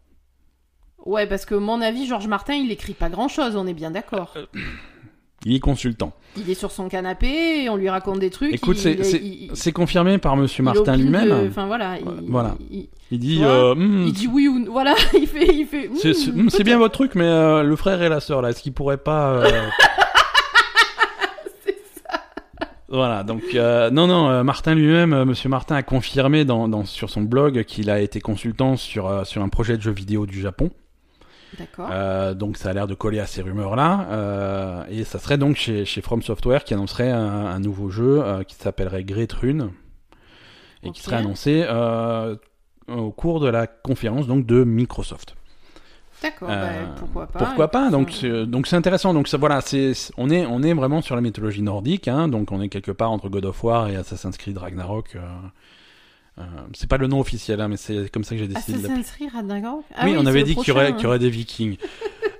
Ouais, parce que mon avis, Georges Martin, il écrit pas grand-chose, on est bien d'accord. Il est consultant. Il est sur son canapé, et on lui raconte des trucs. Écoute, c'est- confirmé par Monsieur Martin lui-même. Enfin voilà, il, Voilà. il- Il dit, euh, Hmm, il dit oui ou non. Voilà, il fait, il fait. c'est hmm, c'est- bien votre truc, mais euh, le frère et la sœur là, est-ce qu'ils pourraient pas euh, Voilà, donc euh, non, non, euh, Martin lui-même, euh, Monsieur Martin a confirmé dans, dans- sur son blog qu'il a été consultant sur, sur un projet de jeu vidéo du Japon. D'accord. Euh, donc ça a l'air de coller à ces rumeurs-là. Euh, et ça serait donc chez, chez From Software qui annoncerait un, un nouveau jeu euh, qui s'appellerait Great Rune et qui serait annoncé au cours de la conférence donc de Microsoft. D'accord, bah, pourquoi pas. Pourquoi pas Donc c'est donc c'est intéressant. Donc ça, voilà, c'est- on est on est vraiment sur la mythologie nordique. Hein, donc on est quelque part entre God of War et Assassin's Creed Ragnarok. Euh, c'est pas le nom officiel, hein, mais c'est comme ça que j'ai décidé de l'appeler. Assassin's Creed Ragnarok Ah oui, on c'est avait dit qu'il y aurait, prochain, qu'il y aurait des Vikings.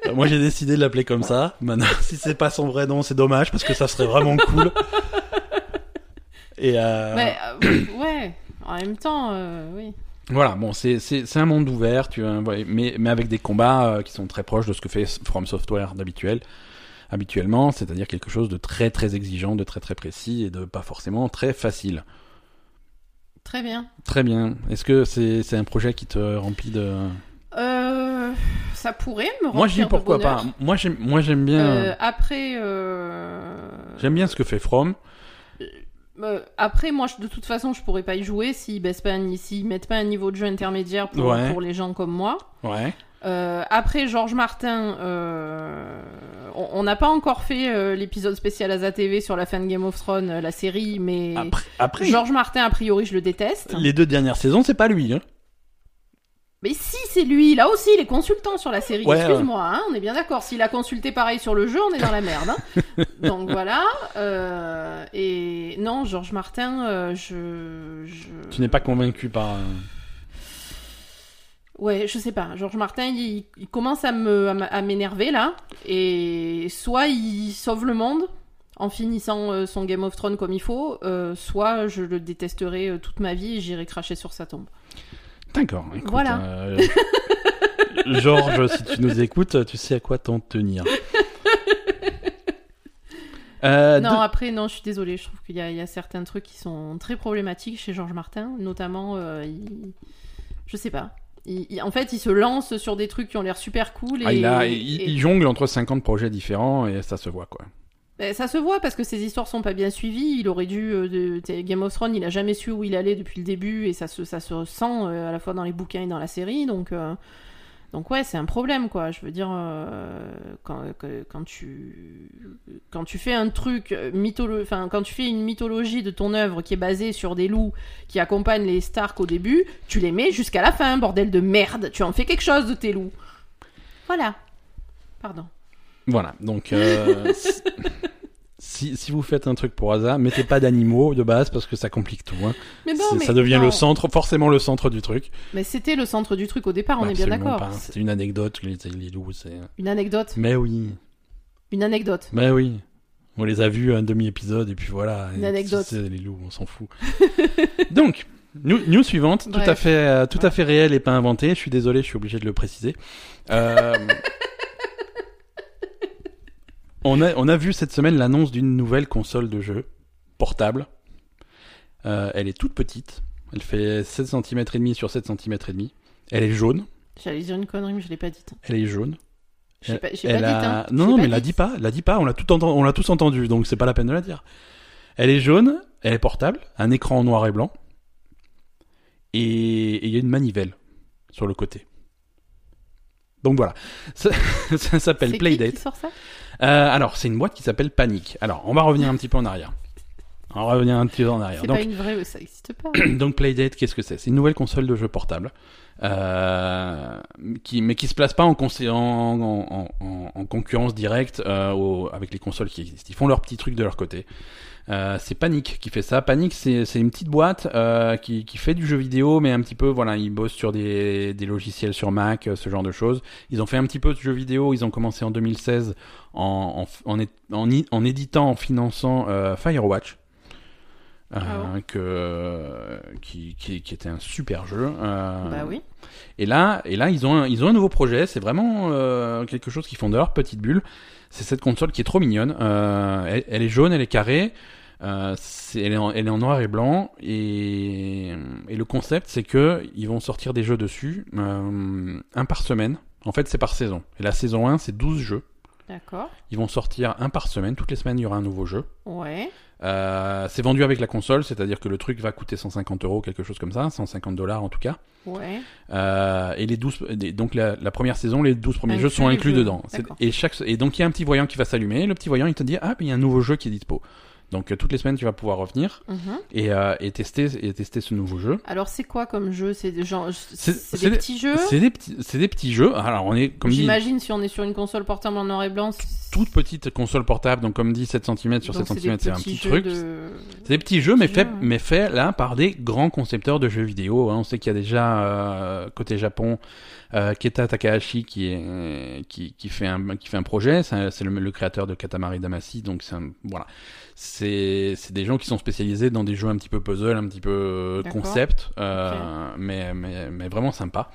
Euh, Moi, j'ai décidé de l'appeler comme ça. Maintenant, si c'est pas son vrai nom, c'est dommage parce que ça serait vraiment cool. Et euh, Ouais, ouais, en même temps, oui. voilà, bon, c'est c'est c'est un monde ouvert, tu vois, ouais, mais mais avec des combats qui sont très proches de ce que fait From Software d'habituel, habituellement, c'est-à-dire quelque chose de très très exigeant, de très très précis et de pas forcément très facile. Très bien. Très bien. Est-ce que c'est c'est un projet qui te remplit de Euh, ça pourrait me Moi, je dis remplir pourquoi pas. Moi, j'aime bien. Euh, après, euh, J'aime bien ce que fait From. après, moi, je- de toute façon, je pourrais pas y jouer s'ils baissent pas, un- s'ils mettent pas un niveau de jeu intermédiaire pour, Ouais. pour les gens comme moi. Ouais. Euh, après, Georges Martin, euh, on n'a pas encore fait euh, l'épisode spécial Asa TV sur la fin de Game of Thrones, euh, la série, mais Après, après Georges Martin, a priori, je le déteste. les deux dernières saisons, c'est pas lui. Hein. Mais si, c'est lui. Là aussi, il est consultant sur la série. Ouais, Excuse-moi, hein, on est bien d'accord. S'il a consulté pareil sur le jeu, on est dans la merde. hein. Donc voilà. euh, et non, Georges Martin, euh, je, je... Tu n'es pas convaincu par. Ouais, je sais pas. Georges Martin, il, il commence à me à m'énerver là. Et soit il sauve le monde en finissant euh, son Game of Thrones comme il faut, euh, soit je le détesterai euh, toute ma vie et j'irai cracher sur sa tombe. D'accord. Voilà. euh, Georges, si tu nous écoutes, tu sais à quoi t'en tenir. Euh, Non, après, non, je suis désolée. Je trouve qu'il y, a- il y a certains trucs qui sont très problématiques chez Georges Martin. Notamment, il... je sais pas. Il- il- en fait, il se lance sur des trucs qui ont l'air super cool. Et, Ah, il, a- il- et- il jongle entre 50 projets différents et ça se voit quoi. Ben, ça se voit parce que ces histoires sont pas bien suivies. Il aurait dû. euh, de- Game of Thrones, il a jamais su où il allait depuis le début et ça se, ça se sent euh, à la fois dans les bouquins et dans la série. Donc, euh, donc ouais, c'est un problème quoi. Je veux dire, euh, quand, quand, tu, quand tu fais un truc mytholo... enfin, quand tu fais une mythologie de ton œuvre qui est basée sur des loups qui accompagnent les Stark au début, tu les mets jusqu'à la fin, bordel de merde. Tu en fais quelque chose de tes loups. Voilà. Pardon. Voilà, donc euh, si, vous faites un truc pour hasard, mettez pas d'animaux de base parce que ça complique tout. Hein. Mais bon, C'est- mais ça devient non. le centre, forcément le centre du truc. Mais c'était le centre du truc au départ, on est bien d'accord. C'est une anecdote, les, les loups, c'est. Une anecdote. Mais oui, Une anecdote. mais oui. On les a vus un demi-épisode et puis voilà. Une anecdote. c'est Les loups, on s'en fout. Donc, news, news suivante, tout à fait, euh, tout à fait réel et pas inventé. Je suis désolé, je suis obligé de le préciser. Euh, on a, on a vu cette semaine l'annonce d'une nouvelle console de jeu portable. Euh, elle est toute petite. Elle fait 7 cm et demi sur 7 cm et demi. Elle est jaune. J'allais dire une connerie, mais je l'ai pas dite. Elle est jaune. J'ai pas, pas a- dit, hein. Non, non, pas mais la dit. pas, la dit pas. On l'a tout entendu, on l'a tous entendu, donc c'est pas la peine de la dire. Elle est jaune, elle est portable, un écran en noir et blanc, et il y a une manivelle sur le côté. Donc voilà, ça, ça s'appelle C'est qui Playdate. qui sort ça? Alors c'est une boîte qui s'appelle Panic. Alors on va revenir un petit peu en arrière. On va revenir un petit peu en arrière. C'est Donc pas une vraie, ça existe pas. donc Playdate, qu'est-ce que c'est? C'est une nouvelle console de jeu portable, euh, qui, mais qui se place pas en, consé- en, en, en- en concurrence directe euh, au- avec les consoles qui existent. Ils font leur petit truc de leur côté. Euh, c'est Panic qui fait ça. Panic, c'est une petite boîte euh, qui, qui fait du jeu vidéo, mais un petit peu, voilà, ils bossent sur des, des logiciels sur Mac, euh, ce genre de choses. Ils ont fait un petit peu de jeu vidéo. Ils ont commencé en 2016 en, en, en, en éditant, en finançant euh, Firewatch. Euh, Ah bon que, qui, qui, qui était un super jeu. euh, Bah oui. et là, et là, ils ont un, ils ont un nouveau projet. C'est vraiment euh, quelque chose qu'ils font de leur petite bulle. C'est cette console qui est trop mignonne. Euh, elle, elle est jaune, elle est carrée. Euh, elle, est en, elle est en noir et blanc. Et, et le concept, c'est que ils vont sortir des jeux dessus, euh, un par semaine. En fait, c'est par saison. Et la saison 1, c'est 12 jeux. D'accord. Ils vont sortir un par semaine. Toutes les semaines, il y aura un nouveau jeu. Ouais. Euh, c'est vendu avec la console, c'est-à-dire que le truc va coûter 150 euros, quelque chose comme ça, 150 dollars en tout cas. Ouais. Euh, et les 12, des- donc la, la première saison, les 12 premiers Inclus jeux sont inclus dedans. Et chaque, et donc il y a un petit voyant qui va s'allumer. Le petit voyant, il te dit ah, mais il y a un nouveau jeu qui est dispo. Donc euh, toutes les semaines, tu vas pouvoir revenir Mhm. et, euh, et tester et tester ce nouveau jeu. Alors c'est quoi comme jeu? C'est des genre, c'est des des- petits jeux? C'est des petits, c'est des petits jeux. Alors on est comme dit J'imagine si on est sur une console portable en noir et blanc. toute petite console portable, donc comme dit 7 cm sur donc 7 des cm, c'est un petit truc. de- C'est des petits jeux, mais ouais. mais faits là par des grands concepteurs de jeux vidéo. hein. On sait qu'il y a déjà euh, côté Japon euh, Keta Takahashi qui est qui, qui fait un qui fait un projet. C'est le, le créateur de Katamari Damacy, donc c'est un- voilà. C'est des gens qui sont spécialisés dans des jeux un petit peu puzzle, un petit peu euh, concept, euh, mais, mais mais vraiment sympa.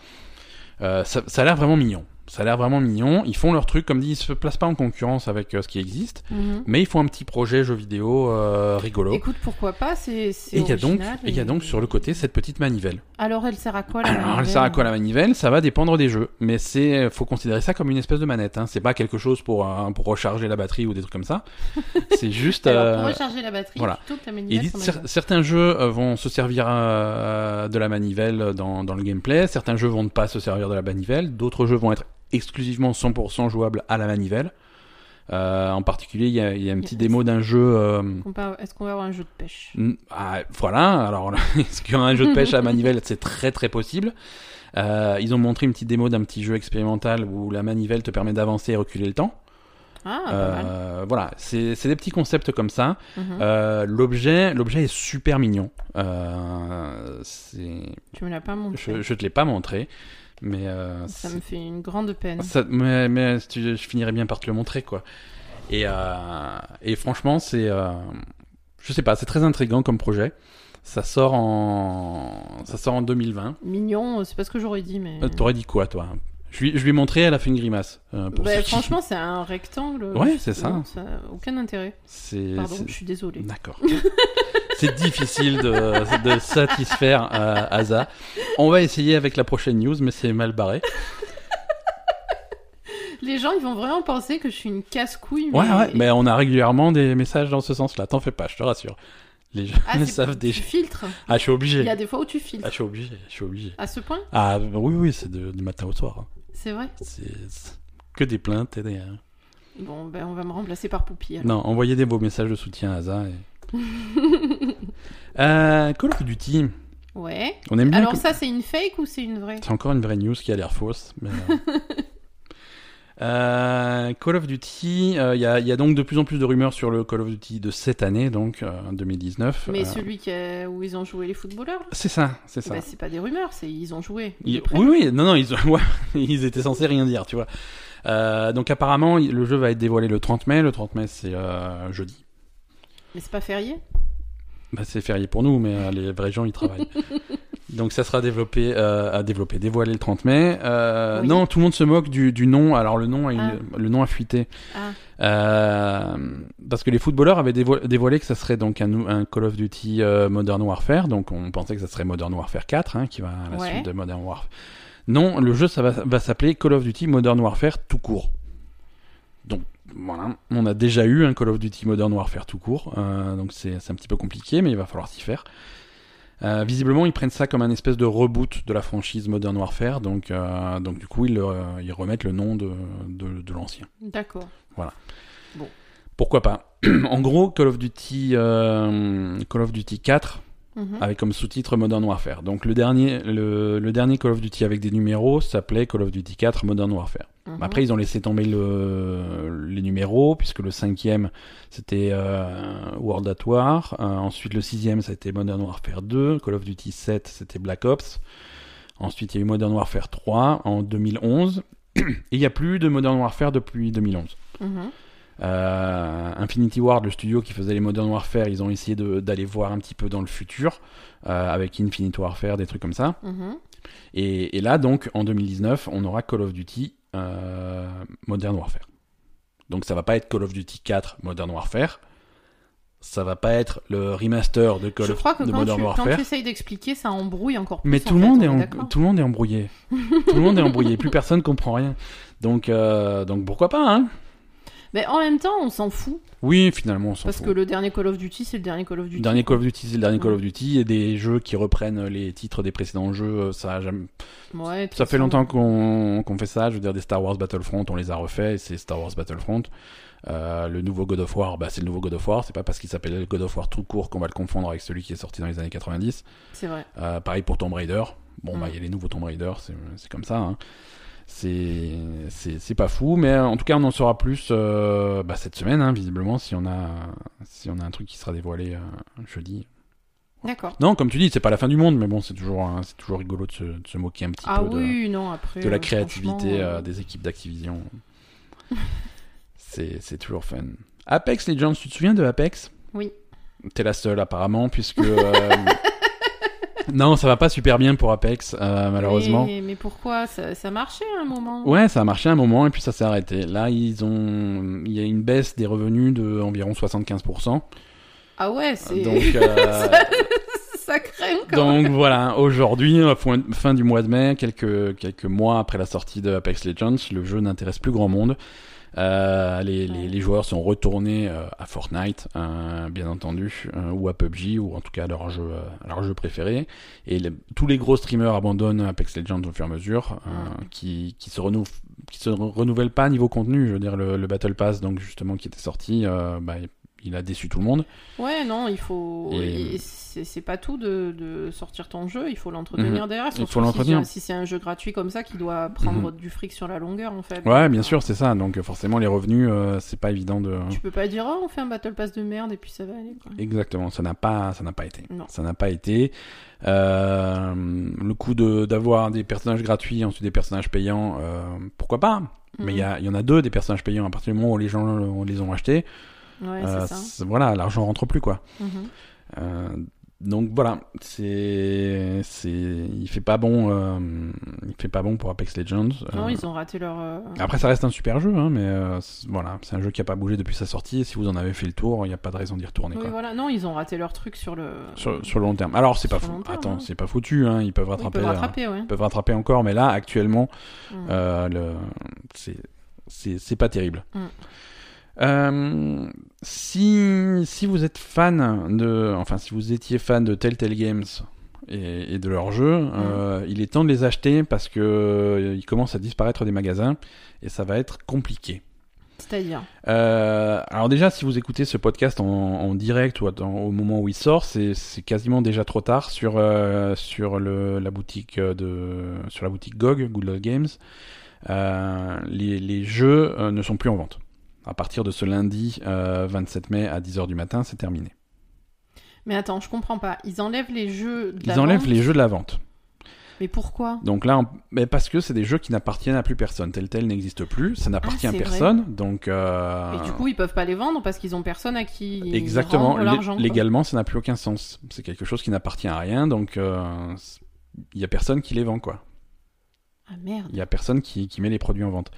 Euh, ça, ça a l'air vraiment mignon. Ça a l'air vraiment mignon. Ils font leur truc, comme dit, ils se placent pas en concurrence avec euh, ce qui existe, Mhm. mais ils font un petit projet jeu vidéo euh, rigolo. Écoute, pourquoi pas C'est Et il y a donc, et il y a donc sur le côté cette petite manivelle. Alors elle sert à quoi la Alors, elle manivelle sert à quoi la manivelle? Ça va dépendre des jeux, mais c'est, faut considérer ça comme une espèce de manette. Hein. C'est pas quelque chose pour euh, pour recharger la batterie ou des trucs comme ça. C'est juste. Alors pour recharger la batterie voilà. la manivelle. cer- manivelle. certains jeux vont se servir de la manivelle dans, dans le gameplay, certains jeux vont ne pas se servir de la manivelle, d'autres jeux vont être exclusivement 100% jouables à la manivelle. Euh, en particulier, il y a, y a un petit Yes. démo d'un jeu. euh, Est-ce qu'on va avoir un jeu de pêche? Mm, ah, voilà, alors est-ce qu'il y aura un jeu de pêche à manivelle? C'est très très possible. Euh, ils ont montré une petite démo d'un petit jeu expérimental où la manivelle te permet d'avancer et reculer le temps. Ah, voilà, c'est des petits concepts comme ça. Mhm. L'objet l'objet est super mignon. Tu me l'as pas montré. je, je te l'ai pas montré, mais euh, Ça me fait une grande peine. ça, mais, mais je finirais bien par te le montrer, quoi. Et, euh, et franchement, c'est, euh, je sais pas, c'est très intriguant comme projet. Ça sort en, ça sort en 2020. Mignon, c'est pas ce que j'aurais dit, mais. T'aurais dit quoi, toi? Je lui, je lui ai montré, elle a fait une grimace. euh, pour Bah, qui- franchement, c'est un rectangle. Ouais, c'est ça. Non, a aucun intérêt. Pardon, je suis désolée. D'accord. c'est difficile de, de satisfaire euh, Asa. On va essayer avec la prochaine news, mais c'est mal barré. Les gens, ils vont vraiment penser que je suis une casse-couille. Ouais, ouais, mais on a régulièrement des messages dans ce sens-là. T'en fais pas, je te rassure. Les gens Ah, savent tu déjà. filtres. Ah, je suis Il obligé. y a des fois où tu filtres. Ah, je suis obligé, je suis obligé. À ce point Ah, oui, oui, c'est du matin au soir. hein. C'est vrai? C'est que des plaintes et des... hein. Bon, ben, on va me remplacer par Poupie. alors. Non, envoyez des beaux messages de soutien à Asa. Et... euh, Call of Duty. Ouais. On aime bien. Alors que- ça, c'est une fake ou c'est une vraie? C'est encore une vraie news qui a l'air fausse. mais, euh. Euh, Call of Duty, euh, il y, a, il y a donc de plus en plus de rumeurs sur le Call of Duty de cette année, donc euh, 2019. Mais Euh, celui qui a- où ils ont joué les footballeurs C'est ça, c'est ça. Bah, c'est pas des rumeurs, c'est ils ont joué. Ils- oui, oui, non, non, ils, ont- ils étaient censés rien dire, tu vois. Euh, donc apparemment, le jeu va être dévoilé le 30 mai. Le 30 mai, c'est euh, jeudi. Mais c'est pas férié? Bah, c'est férié pour nous, mais euh, les vrais gens, ils travaillent. donc ça sera développé, euh, à développer, dévoilé le 30 mai. Euh, Oui. Non, tout le monde se moque du, du nom. Alors le nom, a Ah. le nom a fuité. Ah, parce que les footballeurs avaient dévo- dévoilé que ça serait donc un, Call of Duty Modern Warfare, donc on pensait que ça serait Modern Warfare 4, hein, qui va à la Ouais. suite de Modern Warfare. Non, le jeu ça va, va s'appeler Call of Duty Modern Warfare tout court. Donc voilà, on a déjà eu un Call of Duty Modern Warfare tout court, euh, donc c'est un petit peu compliqué, mais il va falloir s'y faire. Euh, visiblement, ils prennent ça comme un espèce de reboot de la franchise Modern Warfare, donc, euh, donc du coup, ils, ils remettent le nom de, de, de l'ancien. D'accord. Pourquoi pas? En gros, Call of Duty, Call of Duty 4 Mhm. avec comme sous-titre Modern Warfare. Donc le dernier, le, le dernier Call of Duty avec des numéros s'appelait Call of Duty 4 Modern Warfare. Mhm. Après, ils ont laissé tomber le, les numéros, puisque le cinquième, c'était euh, World at War. Euh, ensuite, le sixième, c'était Modern Warfare 2. Call of Duty 7, c'était Black Ops. Ensuite, il y a eu Modern Warfare 3 en 2011. Et il n'y a plus de Modern Warfare depuis 2011. Mhm. Euh, Infinity Ward, le studio qui faisait les Modern Warfare, ils ont essayé d'aller voir un petit peu dans le futur, euh, avec Infinite Warfare, des trucs comme ça. Mhm. Et, et là, donc, en 2019, on aura Call of Duty Modern Warfare. Donc, ça va pas être Call of Duty 4 Modern Warfare. Ça va pas être le remaster de Call Je of crois que de quand Modern tu, quand Warfare. tu essayes d'expliquer, ça embrouille encore plus. Mais en tout le, fait, monde on est en- tout le monde est embrouillé. tout le monde est embrouillé. Plus personne comprend rien. Donc, euh, donc pourquoi pas, hein? Mais en même temps, on s'en fout. Oui, finalement, on s'en Parce fout. que le dernier Call of Duty, c'est le dernier Call of Duty. Le dernier Call of Duty, c'est le dernier Call of Duty, et des jeux qui reprennent les titres des précédents jeux, euh, ça a jamais... Ouais, Ça fait longtemps qu'on fait ça, je veux dire des Star Wars Battlefront, on les a refaits, c'est Star Wars Battlefront. Euh, le nouveau God of War, bah, c'est le nouveau God of War, c'est pas parce qu'il s'appelle God of War tout court qu'on va le confondre avec celui qui est sorti dans les années 90. C'est vrai. Euh, pareil pour Tomb Raider. Bon, bah, il y a les nouveaux Tomb Raider, c'est c'est comme ça. Hein. C'est pas fou, mais en tout cas, on en saura plus euh, bah, cette semaine, hein, visiblement, si on a si on a un truc qui sera dévoilé euh, jeudi. D'accord. Non, comme tu dis, c'est pas la fin du monde, mais bon, c'est toujours hein, c'est toujours rigolo de se, de se moquer un petit Ah peu de, oui, non, après. de la créativité euh, des équipes d'Activision. c'est c'est toujours fun. Apex Legends, tu te souviens de Apex? Oui. T'es la seule apparemment, puisque non, ça va pas super bien pour Apex, euh, malheureusement. Mais, mais pourquoi? Ça, ça marchait à un moment Ouais, ça a marché un moment et puis ça s'est arrêté. Là, ils ont, il y a une baisse des revenus de environ 75%. Ah ouais, c'est. Donc, euh, ça craint quand même. donc voilà. Aujourd'hui, à fin fin du mois de mai, quelques quelques mois après la sortie de Apex Legends, le jeu n'intéresse plus grand monde. Euh, les, les, les joueurs sont retournés euh, à Fortnite, euh, bien entendu, euh, ou à PUBG, ou en tout cas à leur jeu, euh, à leur jeu préféré. Et tous les gros streamers abandonnent Apex Legends au fur et à mesure, euh, qui, qui se renouvellent qui se re- renouvellent pas niveau contenu. Je veux dire, le, le Battle Pass, donc justement, qui était sorti, euh, bah, il a déçu tout le monde. Ouais, non, il faut. Et- C'est pas tout de, de sortir ton jeu, il faut l'entretenir derrière. Mhm. Il surtout faut l'entretenir. Si, c'est un jeu gratuit comme ça qui doit prendre du fric sur la longueur en fait. Ouais, bien sûr, c'est ça. Donc forcément, les revenus, euh, c'est pas évident de. Tu peux pas dire, oh, on fait un Battle Pass de merde et puis ça va aller quoi. Exactement, ça n'a pas, ça n'a pas été. Non. Ça n'a pas été. Euh, le coup de d'avoir des personnages gratuits, ensuite des personnages payants, euh, pourquoi pas? Mais il y, Mhm. a- il y en a deux des personnages payants à partir du moment où les gens on les ont achetés. Ouais, euh, ça. voilà, l'argent rentre plus quoi. Mhm. Euh, donc voilà, c'est, c'est, il fait pas bon, euh, il fait pas bon pour Apex Legends. Non, Euh, ils ont raté leur. euh, Après, ça reste un super jeu, hein, mais voilà, c'est un jeu qui a pas bougé depuis sa sortie. Et si vous en avez fait le tour, il n'y a pas de raison d'y retourner. Oui, voilà. Non, ils ont raté leur truc sur le. Sur, sur le long terme. Alors, c'est pas fou. terme, Attends, hein. c'est pas foutu. Hein. Ils peuvent Ils rattraper. peuvent euh, rattraper, ouais. ils peuvent rattraper encore, mais là, actuellement, Mm. le... c'est, c'est pas terrible. Mm. Euh, si, si vous êtes fan de, enfin, si vous étiez fan de Telltale Games et, et de leurs jeux, Mm. euh, il est temps de les acheter parce que euh, ils commencent à disparaître des magasins et ça va être compliqué. C'est-à-dire. Alors déjà, si vous écoutez ce podcast en, en direct ou au moment où il sort, c'est c'est quasiment déjà trop tard sur sur le, la boutique de sur la boutique GOG, Good Games. Les, les jeux ne sont plus en vente. À partir de ce lundi euh, 27 mai à 10h du matin, c'est terminé. Mais attends, je comprends pas. Ils enlèvent les jeux. De Ils la enlèvent vente, les jeux de la vente. Mais pourquoi? Donc là, on- mais parce que c'est des jeux qui n'appartiennent à plus personne. Telltale n'existe plus, ça n'appartient à Ah, vrai. personne. Donc euh, Et du coup, ils peuvent pas les vendre parce qu'ils ont personne à qui Exactement. l'argent. légalement, ça n'a plus aucun sens. C'est quelque chose qui n'appartient à rien, donc euh, il y a personne qui les vend, quoi. Ah merde. Il y a personne qui, qui met les produits en vente.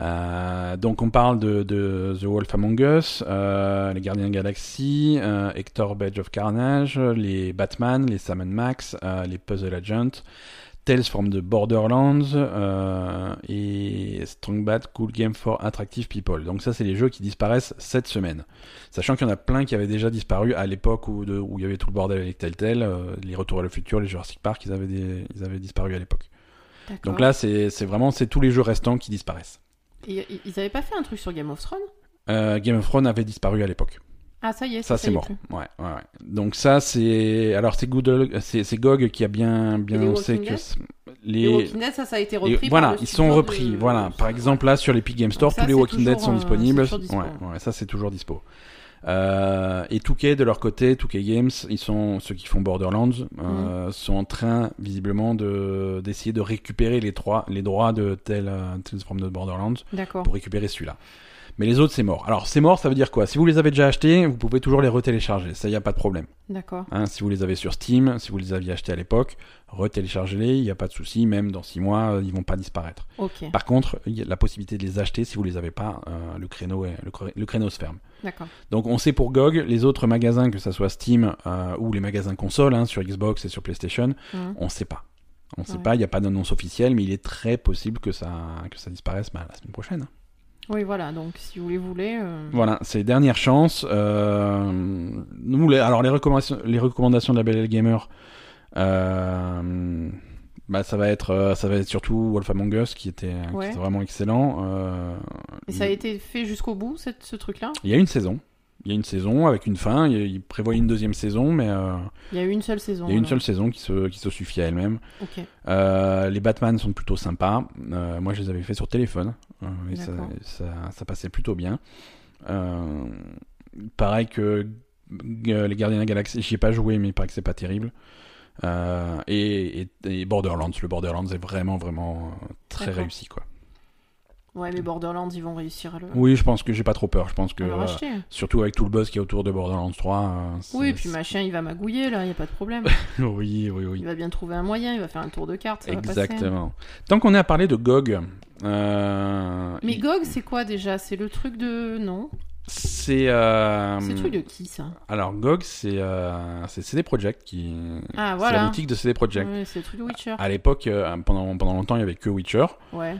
Euh, donc on parle de, de The Wolf Among Us, euh, les Gardiens de la Galaxie, euh, Hector Badge of Carnage, les Batman, les Sam Max, les Puzzle Agent, Tales from the Borderlands et Strong Bad Cool Game for Attractive People. Donc ça, c'est les jeux qui disparaissent cette semaine. Sachant qu'il y en a plein qui avaient déjà disparu à l'époque où, il y avait tout le bordel avec Telltale, les Retours à le futur, les Jurassic Park, ils avaient, des- ils avaient disparu à l'époque. Donc là, c'est c'est vraiment c'est tous les jeux restants qui disparaissent. Et ils- ils avaient pas fait un truc sur Game of Thrones? Euh, Game of Thrones avait disparu à l'époque. Ah, ça y est, Ça, c'est mort. Ouais, ouais, ouais. Donc ça, c'est alors c'est Good, c'est c'est GOG qui a bien bien sait que Les les Walking Dead, ça, ça a été repris. voilà, ils sont de- repris. Voilà, par exemple là sur l'Epic Game Store, ça, tous les Walking Dead sont disponibles. Ouais, ouais, ça c'est toujours dispo. Euh, et 2K de leur côté, 2K Games, ils sont ceux qui font Borderlands, euh, Mm. sont en train visiblement de d'essayer de récupérer les trois les droits de Tales, euh, Tales from the Borderlands pour récupérer celui-là. Mais les autres c'est mort. Alors c'est mort, ça veut dire quoi? Si vous les avez déjà achetés, vous pouvez toujours les retélécharger. Ça y a pas de problème. D'accord. Hein, si vous les avez sur Steam, si vous les aviez achetés à l'époque, retéléchargez-les, il n'y a pas de souci, même dans 6 mois, euh, ils vont pas disparaître. Par contre, il y a la possibilité de les acheter si vous les avez pas, euh, le, créneau est- le, cré- le créneau se ferme. D'accord. Donc on sait pour GOG, les autres magasins, que ça soit Steam euh, ou les magasins consoles, hein, sur Xbox et sur PlayStation, Mhm. on sait pas. On sait Ouais. pas, il n'y a pas d'annonce officielle, mais il est très possible que ça, que ça disparaisse bah, la semaine prochaine. Oui, voilà. Donc, si vous les voulez. euh, Voilà, c'est dernière chance. Euh, nous, les, alors les recommandations, les recommandations de la Belle Gamer, euh, bah ça va être, ça va être surtout Wolf Among Us qui était, qui Ouais. était vraiment excellent. Et ça a été fait jusqu'au bout, cette, ce truc-là? Il y a une saison. Il y a une saison avec une fin. Il, prévoit une deuxième saison, mais euh, Il y a une seule saison. il y a une alors. seule saison qui se, qui se suffit à elle-même. Euh, les Batman sont plutôt sympas. Euh, moi, je les avais fait sur téléphone. Et ça, D'accord. ça, ça passait plutôt bien. Euh, pareil que euh, les Gardiens de la Galaxie, j'y ai pas joué, mais il paraît que c'est pas terrible. Euh, et, et- et Borderlands, le Borderlands est vraiment, vraiment très réussi, quoi. Ouais, mais Borderlands, ils vont réussir à le, Oui, je pense que j'ai pas trop peur. Je pense que, euh, surtout avec tout le buzz qui est autour de Borderlands 3. euh, c'est- Oui, et puis machin, il va magouiller, là, il n'y a pas de problème. oui, oui, oui. Il va bien trouver un moyen, il va faire un tour de carte, ça va passer. Exactement. Tant qu'on est à parler de GOG, euh, Mais GOG, c'est quoi déjà? C'est le truc de... Non? C'est euh, C'est le truc de qui, ça? alors GOG c'est euh, c'est CD Projekt qui Ah, c'est voilà. la boutique de CD Projekt. C'est le truc de Witcher. À l'époque, euh, pendant pendant longtemps, il y avait que Witcher, Ouais.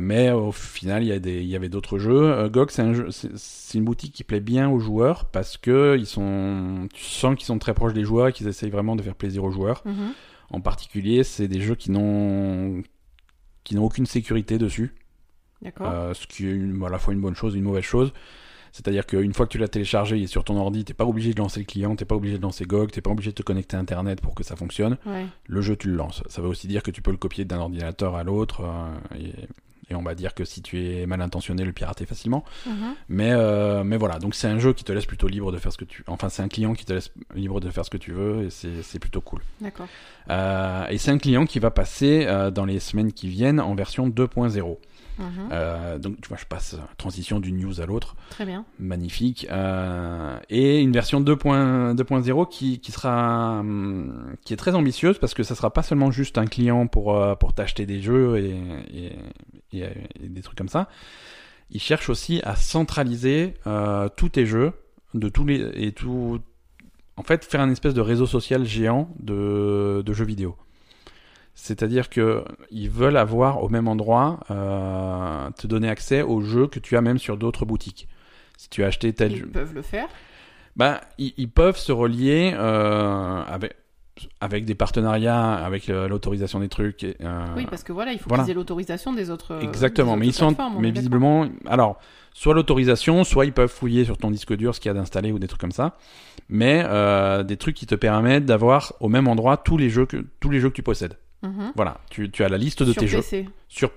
mais au final, il y a des il y avait d'autres jeux. GOG c'est un jeu, c'est c'est une boutique qui plaît bien aux joueurs parce que ils sont tu sens qu'ils sont très proches des joueurs et qu'ils essayent vraiment de faire plaisir aux joueurs. Mhm. En particulier, c'est des jeux qui n'ont qui n'ont aucune sécurité dessus. D'accord. Euh, ce qui est une- à la fois une bonne chose et une mauvaise chose. C'est-à-dire qu'une fois que tu l'as téléchargé, il est sur ton ordi, t'es pas obligé de lancer le client, t'es pas obligé de lancer GOG, t'es pas obligé de te connecter à Internet pour que ça fonctionne. Ouais. Le jeu, tu le lances. Ça veut aussi dire que tu peux le copier d'un ordinateur à l'autre. euh, et, et on va dire que si tu es mal intentionné, le pirater facilement. Mhm. Mais, euh, mais voilà, donc c'est un jeu qui te laisse plutôt libre de faire ce que tu... Enfin, c'est un client qui te laisse libre de faire ce que tu veux et c'est c'est plutôt cool. D'accord. Euh, et c'est un client qui va passer euh, dans les semaines qui viennent en version 2.0. Mhm. Euh, donc tu vois, je passe euh, transition d'une news à l'autre, Très bien. magnifique. Euh, et une version 2.0 2.0 qui, qui sera hum, qui est très ambitieuse parce que ça sera pas seulement juste un client pour euh, pour t'acheter des jeux et, et, et- et des trucs comme ça. Il cherche aussi à centraliser tous tes jeux de tous les et tout. En fait, faire un espèce de réseau social géant de, de jeux vidéo. C'est-à-dire que ils veulent avoir au même endroit, euh, te donner accès aux jeux que tu as même sur d'autres boutiques. Si tu as acheté tel Ils jeu, peuvent le faire? ben, ils, ils peuvent se relier euh, avec, avec des partenariats, avec l'autorisation des trucs. et, euh, Oui, parce que voilà, il faut voilà. qu'ils aient l'autorisation des autres. Exactement, des mais ils sont, mais visiblement, alors, soit l'autorisation, soit ils peuvent fouiller sur ton disque dur ce qu'il y a d'installé ou des trucs comme ça, mais euh, des trucs qui te permettent d'avoir au même endroit tous les jeux que tous les jeux que tu possèdes. Mhm. Voilà, tu, tu as la liste de Sur tes jeux PC. sur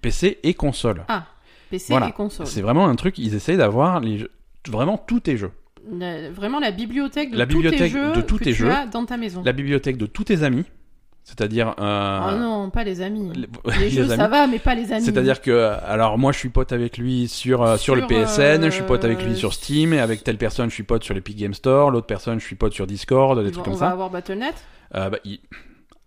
PC et console. Ah, PC Voilà. et console. C'est vraiment un truc, ils essayent d'avoir les jeux- vraiment tous tes jeux. La- vraiment la bibliothèque de La tous tes bibliothèque jeux de tous que tes tu jeux. as dans ta maison. La bibliothèque de tous tes amis, c'est-à-dire euh, Oh non, pas les amis. les, Les, les jeux, amis. ça va, mais pas les amis. C'est-à-dire que, alors moi je suis pote avec lui sur, euh, sur, le PSN, euh, je suis pote avec lui sur Steam, et avec telle personne je suis pote sur l'Epic Game Store, l'autre personne je suis pote sur Discord, des trucs comme on va ça. avoir Battle.net. Euh, bah, ils-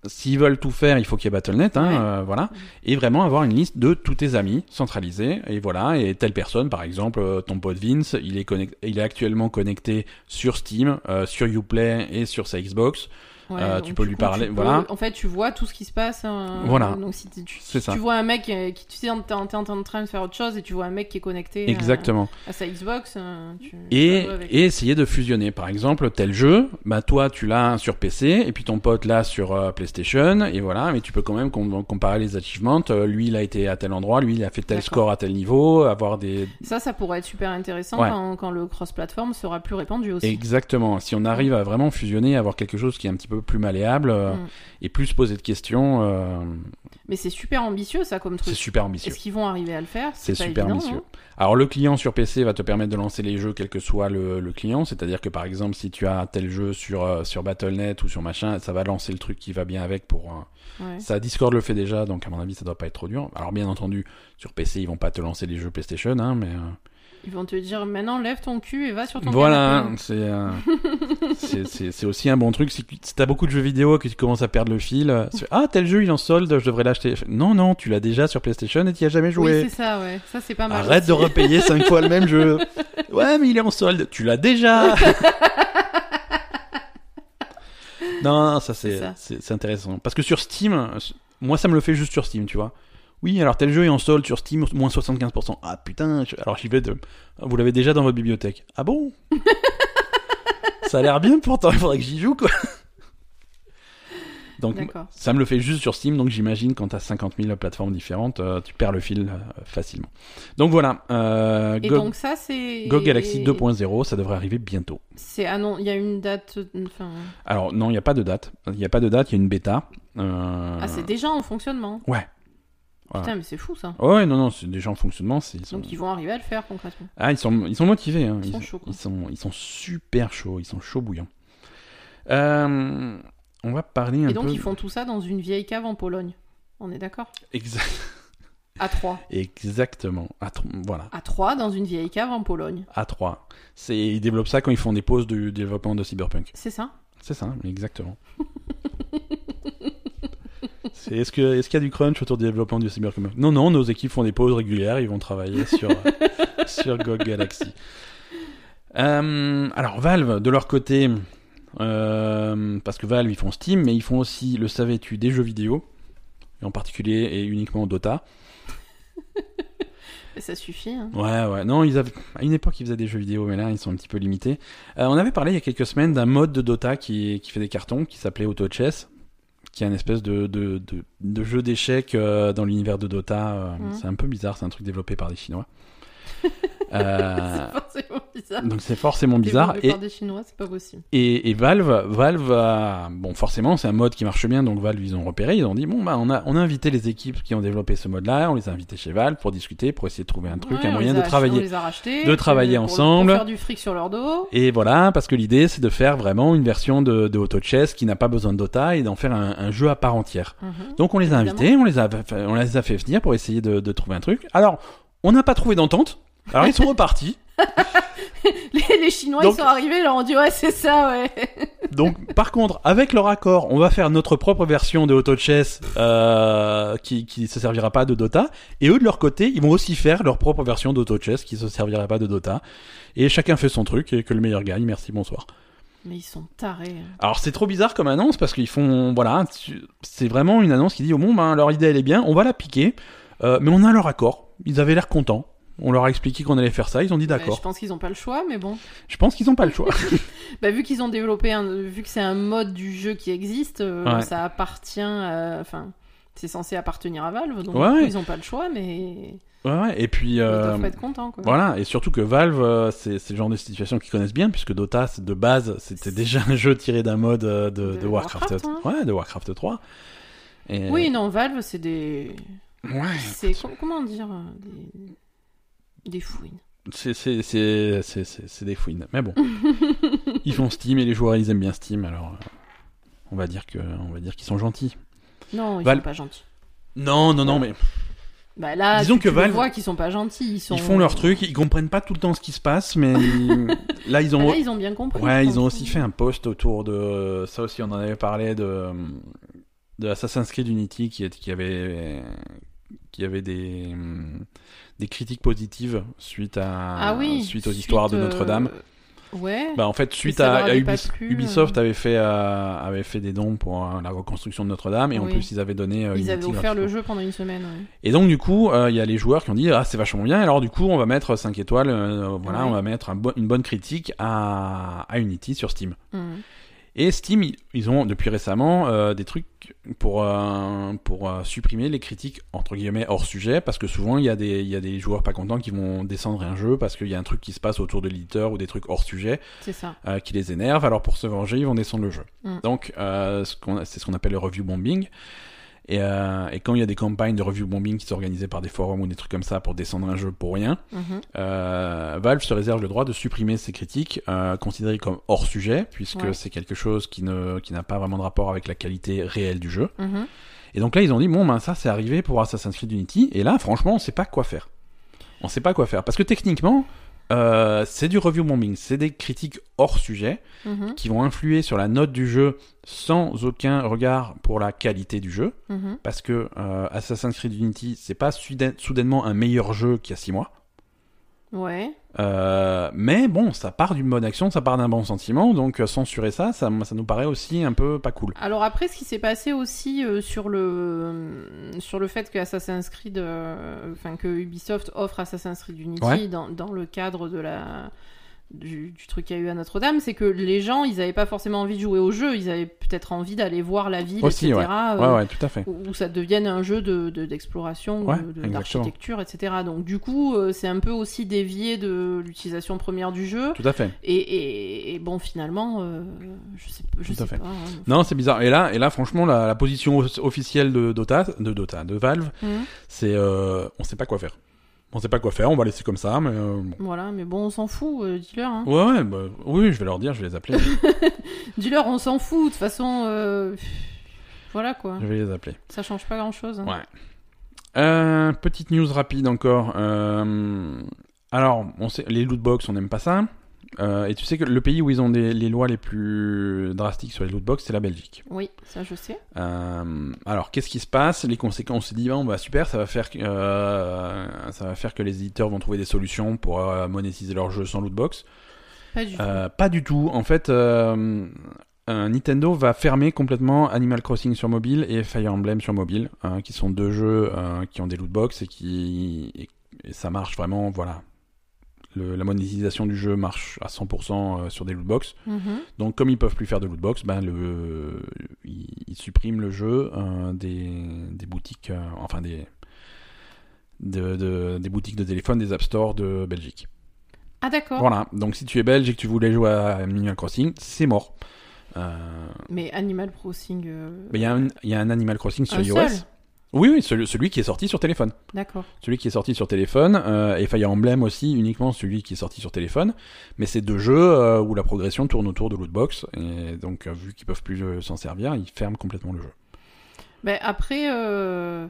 S'ils veulent tout faire, il faut qu'il y ait Battle.net, hein, Ouais. euh, voilà, et vraiment avoir une liste de tous tes amis centralisés, et voilà, et telle personne, par exemple, euh, ton pote Vince, il est, connect- il est actuellement connecté sur Steam, euh, sur Uplay et sur sa Xbox. Ouais, Euh, tu peux lui coup, parler, peux- voilà. En fait, tu vois tout ce qui se passe. hein. Voilà. Donc si tu, ça. tu vois un mec euh, qui, tu sais, t'es en, en train de faire autre chose et tu vois un mec qui est connecté à- Exactement. à, sa Xbox. euh, tu- tu Et, essayer de fusionner. Par exemple, tel jeu, bah toi tu l'as sur PC et puis ton pote l'a sur euh, PlayStation et voilà. Mais tu peux quand même com- comparer les achievements. Euh, lui il a été à tel endroit, lui il a fait tel score à tel niveau, avoir des Ça, ça pourrait être super intéressant Ouais. quand, quand le cross-platform sera plus répandu aussi. exactement. Si on arrive à vraiment fusionner, avoir quelque chose qui est un petit peu plus malléable euh, Mm. et plus se poser de questions, euh, Mais c'est super ambitieux ça comme c'est truc. super ambitieux. Est-ce qu'ils vont arriver à le faire? C'est super évident, ambitieux. Alors le client sur PC va te permettre de lancer les jeux quel que soit le, le client, c'est-à-dire que par exemple si tu as tel jeu sur euh, sur Battle.net ou sur machin, ça va lancer le truc qui va bien avec pour Ouais. ça Discord le fait déjà, donc à mon avis ça doit pas être trop dur. Alors bien entendu sur PC ils vont pas te lancer les jeux PlayStation, hein, mais euh, Ils vont te dire maintenant lève ton cul et va sur ton voilà, canapé. c'est euh, c'est- aussi un bon truc. Si, t'as beaucoup de jeux vidéo et que tu commences à perdre le fil, euh, ah tel jeu il est en solde, je devrais l'acheter. Non non, tu l'as déjà sur PlayStation et tu as jamais Oui, joué. c'est ça, ouais. Ça, c'est pas mal. Arrête de repayer 5 fois le même jeu. Ouais, mais il est en solde. Tu l'as déjà. non, non, ça C'est intéressant. Parce que sur Steam, moi ça me le fait juste sur Steam, tu vois. Oui, alors tel jeu est en solde sur Steam, moins 75%. Ah putain, je- alors j'y vais de... Vous l'avez déjà dans votre bibliothèque. Ah bon Ça a l'air bien pourtant, il faudrait que j'y joue quoi. Donc ça me le fait juste sur Steam, donc j'imagine quand t'as 50 000 plateformes différentes, euh, tu perds le fil euh, facilement. Donc voilà, euh, Et Go, donc ça, c'est... Go Galaxy 2.0, ça devrait arriver bientôt. C'est ah non, il y a une date. Enfin, Alors non, il n'y a pas de date. Il n'y a pas de date, il y a une bêta. Euh, ah, c'est déjà en fonctionnement. Ouais. Voilà. Putain, mais c'est fou ça. Ouais, non, non, c'est déjà en fonctionnement. c'est- Ils sont... Donc ils vont arriver à le faire concrètement. Ah, ils sont, ils sont motivés. hein. Ils sont chauds. Ils sont, ils sont super chauds, ils sont chauds bouillants. Euh, on va parler un Et donc peu. ils font tout ça dans une vieille cave en Pologne. On est d'accord? Exa- À 3. Exactement. À Voilà. À 3 dans une vieille cave en Pologne. A3. C'est, ils développent ça quand ils font des pauses du développement de Cyberpunk. C'est ça? C'est ça, exactement. Est-ce, qu'il y a du crunch autour du développement du Cyberpunk Non, non, nos équipes font des pauses régulières, ils vont travailler sur, sur GOG Galaxy. Euh, alors, Valve, de leur côté, euh, parce que Valve, ils font Steam, mais ils font aussi, le savais-tu, des jeux vidéo, et en particulier et uniquement Dota. Ça suffit. Hein. Ouais, ouais. Non, ils avaient... à une époque, ils faisaient des jeux vidéo, mais là, ils sont un petit peu limités. Euh, on avait parlé il y a quelques semaines d'un mode de Dota qui, qui fait des cartons, qui s'appelait Auto Chess, qui est un espèce de, de, de, de jeu d'échecs euh, dans l'univers de Dota. euh, Mhm. C'est un peu bizarre, c'est un truc développé par des Chinois. Euh, C'est forcément bizarre. donc c'est forcément bizarre. Et, par des Chinois, c'est pas possible. et, et Valve, Valve a- bon forcément c'est un mode qui marche bien, donc Valve ils ont repéré, ils ont dit bon bah on a, on a invité les équipes qui ont développé ce mode-là, on les a invités chez Valve pour discuter, pour essayer de trouver un truc, Ouais, un moyen de travailler. On les a rachetés. de travailler pour- ensemble. Pour faire du fric sur leur dos. Et voilà, parce que l'idée c'est de faire vraiment une version de, de Auto Chess qui n'a pas besoin de Dota et d'en faire un, un jeu à part entière. Mhm. Donc on les a Évidemment. invités, on les a, on les a fait venir pour essayer de, de trouver un truc. Alors, on n'a pas trouvé d'entente. Alors ils sont repartis. Les, les Chinois, Donc- ils sont arrivés, ils leur ont dit ouais, c'est ça, ouais. Donc par contre, avec leur accord, on va faire notre propre version de Auto Chess euh, qui qui se servira pas de Dota. Et eux de leur côté, ils vont aussi faire leur propre version d'Auto Chess qui se servira pas de Dota. Et chacun fait son truc et que le meilleur gagne. Merci, bonsoir. Mais ils sont tarés. Alors c'est trop bizarre comme annonce parce qu'ils font voilà c'est vraiment une annonce qui dit au bon ben leur idée elle est bien on va la piquer euh, mais on a leur accord ils avaient l'air contents on leur a expliqué qu'on allait faire ça ils ont dit Bah, d'accord je pense qu'ils ont pas le choix, mais bon. je pense qu'ils ont pas le choix Bah, vu qu'ils ont développé un, vu que c'est un mode du jeu qui existe, euh, Ouais. ça appartient, enfin, c'est censé appartenir à Valve, donc Ouais, du coup, ouais. ils ont pas le choix, mais ouais, ouais, et puis ils euh, doivent être contents, quoi. voilà et surtout que Valve euh, c'est c'est le genre de situation qu'ils connaissent bien puisque Dota de base c'était déjà un jeu tiré d'un mode euh, de, De de Warcraft, Warcraft, hein. ouais de Warcraft 3 et... Oui, non, Valve, c'est des, ouais c'est com- comment dire, des, des fouines. c'est c'est c'est c'est c'est- c'est des fouines mais bon ils font Steam et les joueurs ils aiment bien Steam alors euh, on va dire que on va dire qu'ils sont gentils Non, ils Val- sont pas gentils. non non non mais Bah là, Disons tu, que tu Valve- le vois qu'ils sont pas gentils, ils sont. ils font leur truc ils comprennent pas tout le temps ce qui se passe mais là ils Bah ont là, ils ont bien compris. ouais ils ont aussi fait un post autour de ça aussi on en avait parlé de de Assassin's Creed Unity qui est qui avait qui avait des des critiques positives suite à Ah oui. suite aux histoires de Notre-Dame euh, Ouais. Bah en fait, suite à, à Ubis- plu, Ubisoft avait fait euh, avait fait des dons pour euh, la reconstruction de Notre-Dame et en plus ils avaient donné euh, Ils avaient offert le jeu pendant une semaine. ouais. Et donc du coup, euh, il y a les joueurs qui ont dit ah c'est vachement bien. Alors du coup, on va mettre 5 étoiles. euh, voilà, Ouais. on va mettre un bo- une bonne critique à, à Unity sur Steam. Mhm. Et Steam, ils- ont depuis récemment euh, des trucs pour euh, pour euh, supprimer les critiques entre guillemets hors sujet parce que souvent il y a des y a des joueurs pas contents qui vont descendre un jeu parce qu'il y a un truc qui se passe autour de l'éditeur ou des trucs hors sujet ça. qui les énerve. Alors pour se venger, ils vont descendre le jeu. Mm. Donc c'est ce qu'on appelle le review bombing. Et, euh, et quand il y a des campagnes de review bombing qui sont organisées par des forums ou des trucs comme ça pour descendre un jeu pour rien, Mhm. euh, Valve se réserve le droit de supprimer ces critiques euh, considérées comme hors sujet puisque Ouais. c'est quelque chose qui ne qui n'a pas vraiment de rapport avec la qualité réelle du jeu. Mhm. Et donc là ils ont dit bon ben ça c'est arrivé pour Assassin's Creed Unity et là franchement on sait pas quoi faire. On sait pas quoi faire parce que techniquement euh, c'est du review bombing, c'est des critiques hors sujet Mhm. qui vont influer sur la note du jeu sans aucun regard pour la qualité du jeu. Mhm. Parce que euh, Assassin's Creed Unity, c'est pas soudain- soudainement un meilleur jeu qu'il y a 6 mois. Ouais. Euh, mais bon, ça part d'une bonne action, ça part d'un bon sentiment, donc euh, censurer ça, ça, ça nous paraît aussi un peu pas cool. Alors après, ce qui s'est passé aussi euh, sur le sur le fait que Assassin's Creed, euh, enfin que Ubisoft offre Assassin's Creed Unity Ouais. dans, dans le cadre de la du, du truc qu'il y a eu à Notre-Dame, c'est que les gens, ils avaient pas forcément envie de jouer au jeu, ils avaient peut-être envie d'aller voir la ville, Aussi, etc. Ouais, euh, ouais, tout à fait. où où ça devienne un jeu de de- d'exploration, de- de- d'architecture, etc. Donc du coup, euh, c'est un peu aussi dévié de l'utilisation première du jeu. Tout à fait. Et, et- et bon, finalement, euh, je sais, je Tout à sais fait. pas. hein. Non, c'est bizarre. Et là, et là, franchement, la, la position officielle de Dota, de Dota, de Valve, Mhm. c'est, euh, on sait pas quoi faire. On sait pas quoi faire, on va laisser comme ça, mais euh, bon. Voilà, mais bon, on s'en fout, euh, dis-leur. Hein. Ouais, ouais, bah, oui, je vais leur dire, je vais les appeler. Dis-leur, on s'en fout, de toute façon. euh, Voilà quoi, je vais les appeler. ça change pas grand-chose. hein. Ouais. Euh, petite news rapide encore. Alors, on sait, les lootbox, on n'aime pas ça. Euh, et tu sais que le pays où ils ont des, les lois les plus drastiques sur les lootbox, c'est la Belgique. Oui, ça je sais. Euh, alors, qu'est-ce qui se passe? Les conséquences, on s'est dit, bon, bah super, ça va faire, que- euh, ça va faire que les éditeurs vont trouver des solutions pour monétiser leur jeu sans lootbox. Pas du tout. Pas du tout. En fait, Nintendo va fermer complètement Animal Crossing sur mobile et Fire Emblem sur mobile, hein, qui sont deux jeux qui ont des lootbox et qui et ça marche vraiment. Voilà, Le- la monétisation du jeu marche à 100% euh, sur des lootbox. Mhm. Donc, comme ils peuvent plus faire de lootbox, ben le, ils, ils suppriment le jeu euh, des, des boutiques, euh, enfin des de, de- des boutiques de téléphone, des App Store de Belgique. Ah d'accord. Voilà, donc si tu es belge et que tu voulais jouer à Animal Crossing, c'est mort. Euh, Mais Animal Crossing. il y, a un- il y a un Animal Crossing sur Un iOS. seul Oui, oui, celui, celui qui est sorti sur téléphone. D'accord. Celui qui est sorti sur téléphone, euh, et Fire Emblem aussi, uniquement celui qui est sorti sur téléphone. Mais c'est deux jeux euh, où la progression tourne autour de lootbox, et donc euh, vu qu'ils peuvent plus euh, s'en servir, ils ferment complètement le jeu. Ben après, euh,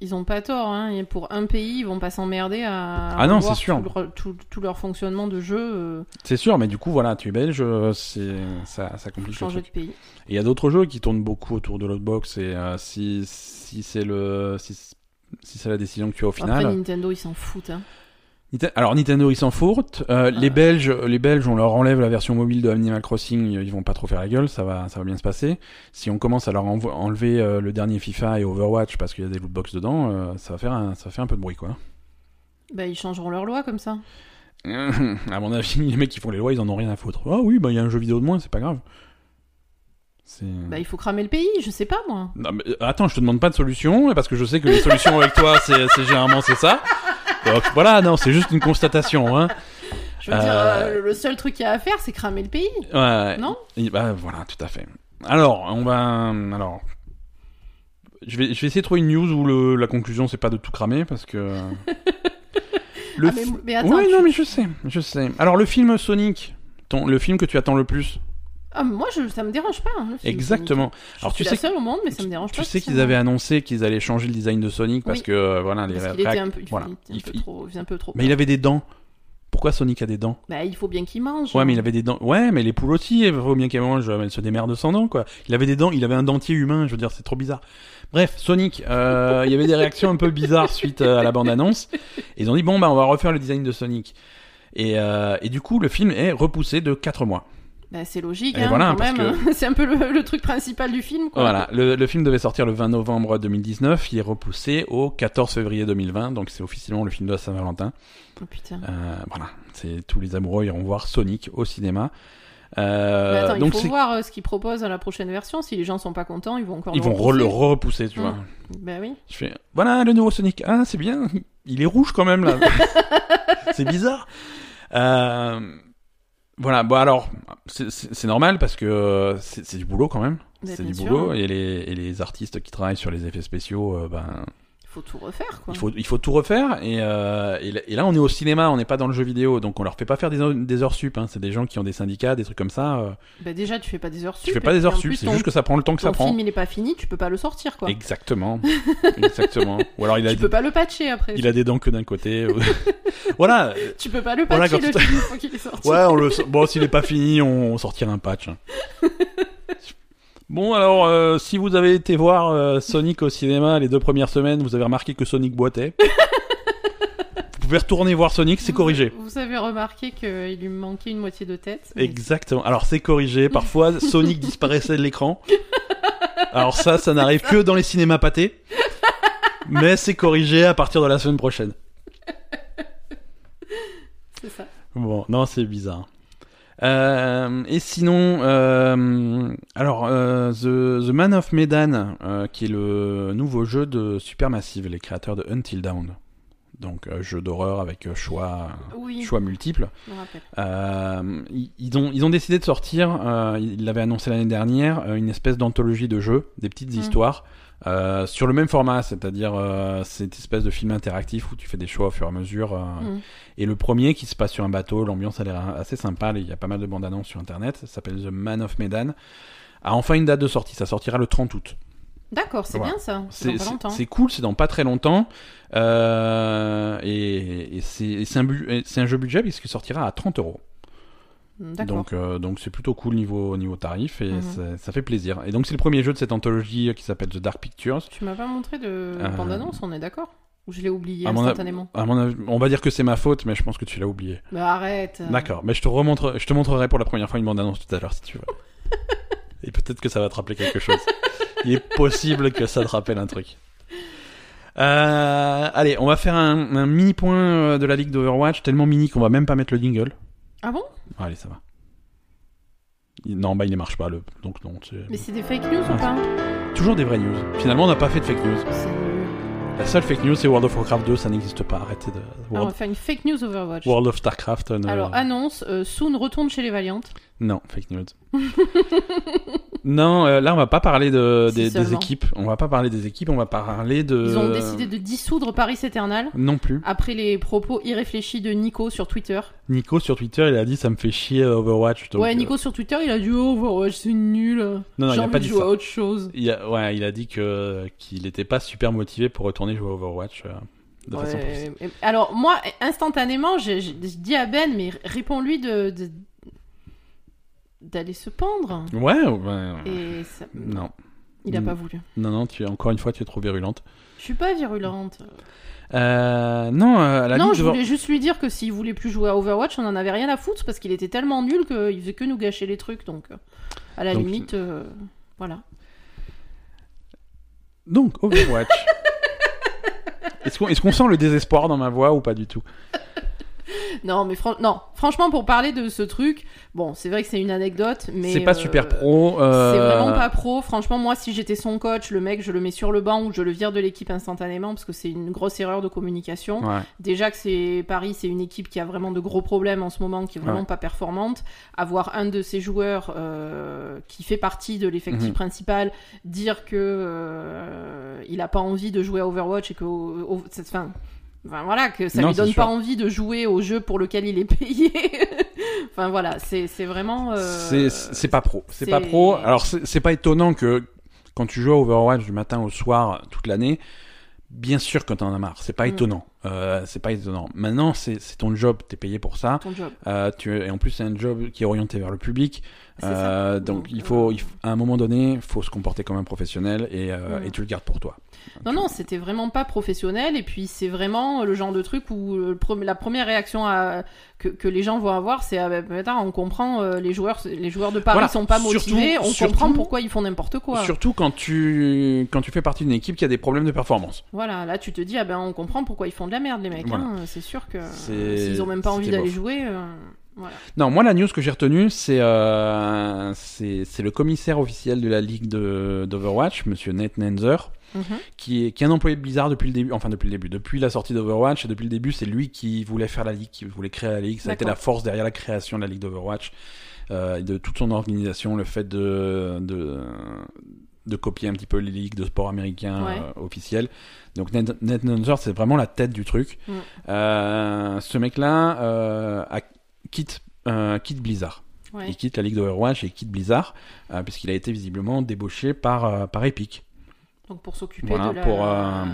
ils ont pas tort. Hein. Et Pour un pays, ils vont pas s'emmerder à. Ah non, c'est sûr. Tout, leur- tout- tout leur fonctionnement de jeu, euh, C'est sûr, mais du coup, voilà, tu es belge, euh, c'est ça, ça complique le changer truc. de pays. Et il y a d'autres jeux qui tournent beaucoup autour de lootbox, et euh, si, si c'est le... Si, si c'est la décision que tu as au final... Après, Nintendo, ils s'en foutent. Hein. Alors Nintendo ils s'en foutent. Euh, Les Belges, les Belges, on leur enlève la version mobile de Animal Crossing, ils vont pas trop faire la gueule, ça va, ça va bien se passer. Si on commence à leur enlever euh, le dernier FIFA et Overwatch parce qu'il y a des lootbox dedans, euh, ça va faire un, ça va faire un peu de bruit quoi. Ben, ils changeront leur loi comme ça. à mon avis, les mecs qui font les lois, ils en ont rien à foutre. Ah oui, bah il y a un jeu vidéo de moins, c'est pas grave. Bah, il faut cramer le pays, je sais pas moi. Non, mais, euh, attends, je te demande pas de solution parce que je sais que les solutions avec toi, c'est c'est généralement c'est ça. Donc voilà, non, c'est juste une constatation. Hein. Je veux dire, Euh, euh, le seul truc qu'il y a à faire, c'est cramer le pays. Ouais. Non Et bah, voilà, tout à fait. Alors, on va. Alors. Je vais, je vais essayer de trouver une news où le, la conclusion c'est pas de tout cramer parce que. le Ah, mais attends, ouais, tu- non, mais je sais, je sais. Alors, le film Sonic, ton, le film que tu attends le plus. Ah, moi, je, ça me dérange pas. hein, Exactement. Je Alors, suis tu la sais, seule au monde, mais ça me dérange tu pas. sais qu'ils avaient annoncé qu'ils allaient changer le design de Sonic parce Oui. que euh, voilà les Parce qu'il était réac- un peu, il était un peu trop, il faisait un peu trop. Mais il avait des dents. Pourquoi Sonic a des dents? Bah, il faut bien qu'il mange. Ouais, mais il avait des dents. Ouais, mais les poules aussi, il faut bien qu'elles mangent, elles se démerdent sans dents, quoi. Il avait des dents, il avait un dentier humain, je veux dire, c'est trop bizarre. Bref, Sonic, euh, il y avait des réactions un peu bizarres suite euh, à la bande-annonce. Et ils ont dit, bon, bah, on va refaire le design de Sonic. Et, euh, et du coup, le film est repoussé de 4 mois. Bah, c'est logique, hein, voilà, quand même. c'est un peu le, le truc principal du film, quoi. Voilà, le, le film devait sortir le 20 novembre 2019, il est repoussé au 14 février 2020, donc c'est officiellement le film de la Saint-Valentin. Oh, putain. Euh, voilà, c'est tous les amoureux iront voir Sonic au cinéma. Euh, attends, donc il faut c'est- voir euh, ce qu'ils proposent à la prochaine version. Si les gens sont pas contents, ils vont encore ils le vont re- le repousser. repousser, tu vois. Bah oui. Je fais, voilà le nouveau Sonic. Ah, c'est bien. Il est rouge quand même là. c'est bizarre. Euh, voilà. Bon alors, c'est- normal parce que euh, c'est du boulot quand même. Bah, C'est du sûr. boulot et les, et les artistes qui travaillent sur les effets spéciaux, euh, ben faut tout refaire, quoi. il faut il faut tout refaire et, euh, et, là- et là on est au cinéma, on n'est pas dans le jeu vidéo, donc on leur fait pas faire des, heures- des heures sup. Hein. C'est des gens qui ont des syndicats, des trucs comme ça. euh. Bah déjà, tu fais pas des heures sup. tu fais pas des heures sup, c'est juste que ça prend le temps que ça prend. film il est pas fini, tu peux pas le sortir, quoi. Exactement, exactement. Ou alors il a Tu peux pas le patcher après. il a des dents que d'un côté. voilà. Tu peux pas le Voilà, patcher quand le film une fois qu'il est sorti. Ouais, on le... bon, s'il est pas fini, on, on sortira un patch. Bon, alors, euh, si vous avez été voir euh, Sonic au cinéma les deux premières semaines, vous avez remarqué que Sonic boitait. vous pouvez retourner voir Sonic, c'est corrigé. Vous avez remarqué qu'il lui manquait une moitié de tête. Exactement. Alors, c'est corrigé. Parfois, Sonic disparaissait de l'écran. Alors ça, ça n'arrive que dans les cinémas pâtés. Mais c'est corrigé à partir de la semaine prochaine. C'est ça. Bon, non, c'est bizarre. Euh, et sinon, euh, alors euh, The, The Man of Medan, qui est le nouveau jeu de Supermassive, les créateurs de Until Dawn. Donc jeu d'horreur avec choix, Oui, choix multiples. ils, ils ont, ils ont décidé de sortir, ils l'avaient annoncé l'année dernière, une espèce d'anthologie de jeux, des petites Mm. histoires, euh, sur le même format, c'est-à-dire euh, cette espèce de film interactif où tu fais des choix au fur et à mesure. euh, Mm. Et le premier qui se passe sur un bateau, l'ambiance a l'air assez sympa, il y a pas mal de bandes annonces sur internet, ça s'appelle The Man of Medan, a enfin une date de sortie, ça sortira le 30 août. D'accord, c'est Voilà. bien ça. C'est cool, c'est dans pas très longtemps, et, et c'est un, bu- et c'est un jeu budget puisqu'il sortira à 30 euros. Donc euh, donc c'est plutôt cool niveau niveau tarif et Mhm. ça, ça fait plaisir. Et donc c'est le premier jeu de cette anthologie qui s'appelle The Dark Pictures. Tu m'as pas montré de Euh, bande-annonce, on est d'accord? Ou je l'ai oublié À mon a- instantanément? À mon avis, on va dire que c'est ma faute, mais je pense que tu l'as oublié. Bah arrête. D'accord, mais je te remontre, je te montrerai pour la première fois une bande annonce tout à l'heure si tu veux. et peut-être que ça va te rappeler quelque chose. Il est possible que ça te rappelle un truc. Euh, allez, on va faire un, un mini point euh, de la ligue d'Overwatch, tellement mini qu'on va même pas mettre le jingle. Ah bon? Allez, ça va. Il- Non, bah il ne marche pas le, donc non. c'est- Mais c'est des fake news ou pas? Toujours des vraies news. Finalement, on n'a pas fait de fake news. C'est nul. La seule fake news, c'est World of Warcraft 2, ça n'existe pas. Arrêtez de. Ah, on va faire une fake news Overwatch. World of Starcraft, euh, ne- Alors, annonce, euh, Soon retourne chez les Valiantes. Non, fake news. non, euh, là, on va pas parler de, des, équipes. On va pas parler des équipes, on va parler de. Ils ont décidé de dissoudre Paris Eternal Non plus. après les propos irréfléchis de Nico sur Twitter. Nico sur Twitter, il a dit ça me fait chier euh, Overwatch. donc, ouais, euh, Nico sur Twitter, il a dit oh, Overwatch, c'est nul. Non, non, il a pas dit jouer ça. à autre chose. il a, ouais, il a dit que qu'il était pas super motivé pour retourner jouer à Overwatch. euh, de façon Ouais, et- Alors, moi, instantanément, j'ai dit à Ben, mais réponds-lui de. de- d'aller se pendre. Ouais, ouais. Et ça- Non. il a Mm. pas voulu. Non, non, tu es encore une fois, tu es trop virulente. Je suis pas virulente. Euh, non, euh, à la non, je de- voulais juste lui dire que s'il voulait plus jouer à Overwatch, on en avait rien à foutre parce qu'il était tellement nul qu'il faisait que nous gâcher les trucs. Donc, euh, à la Donc, limite, euh, voilà. Donc, Overwatch. Est-ce qu'on est-ce qu'on sent le désespoir dans ma voix ou pas du tout? Non, mais fran- non, franchement, pour parler de ce truc, bon, c'est vrai que c'est une anecdote, mais. C'est pas euh, super pro. euh, C'est vraiment pas pro. Franchement, moi, si j'étais son coach, le mec, je le mets sur le banc ou je le vire de l'équipe instantanément parce que c'est une grosse erreur de communication. Ouais. Déjà que c'est Paris, c'est une équipe qui a vraiment de gros problèmes en ce moment, qui est vraiment Ouais. pas performante. Avoir un de ses joueurs euh, qui fait partie de l'effectif Mhm. principal dire que il a pas envie de jouer à Overwatch et que au- au- cette fin. Enfin, voilà, que ça Non, lui donne pas envie de jouer au jeu pour lequel il est payé. enfin voilà, c'est vraiment. euh, C'est c'est pas pro. C'est pas pro. Alors, c'est c'est pas étonnant que quand tu joues à Overwatch du matin au soir toute l'année, bien sûr que t'en as marre. C'est pas Mm. étonnant. Euh, c'est pas étonnant. Maintenant, c'est ton job, t'es payé pour ça. Ton job. Euh, tu, et en plus, c'est un job qui est orienté vers le public. Euh, donc, il faut, il faut- à un moment donné, il faut se comporter comme un professionnel et, Mm. et tu le gardes pour toi. Non, non, c'était vraiment pas professionnel. Et puis, c'est vraiment le genre de truc où le la première réaction à- que, que les gens vont avoir, c'est ah, ben, putain, on comprend, les, joueurs, les joueurs de Paris Voilà. sont pas Surtout- motivés, on surtout- comprend pourquoi ils font n'importe quoi. Surtout quand tu, quand tu fais partie d'une équipe qui a des problèmes de performance. Voilà, là, tu te dis, ah ben, on comprend pourquoi ils font de la merde, les mecs. Voilà. hein. C'est sûr que euh, s'ils ont même pas envie d'aller jouer. euh, voilà. Non, moi, la news que j'ai retenue, c'est euh, c'est le commissaire officiel de la ligue d'Overwatch, monsieur Nate Nanzer, Mhm. qui est, qui est un employé de Blizzard depuis le début, enfin depuis le début, depuis la sortie d'Overwatch, et depuis le début, c'est lui qui voulait faire la ligue, qui voulait créer la ligue. Ça a été la force derrière la création de la ligue d'Overwatch, euh, et de toute son organisation, le fait de, de, de copier un petit peu les ligues de sport américains Ouais. euh, officielles. Donc Nate Nanzer, c'est vraiment la tête du truc. Mm. Euh, ce mec-là euh, quitte, euh, quitte Blizzard. Ouais. Il quitte la ligue d'Overwatch et il quitte Blizzard, puisqu'il a été visiblement débauché par, par Epic. Donc, pour s'occuper Voilà, de la. pour, euh,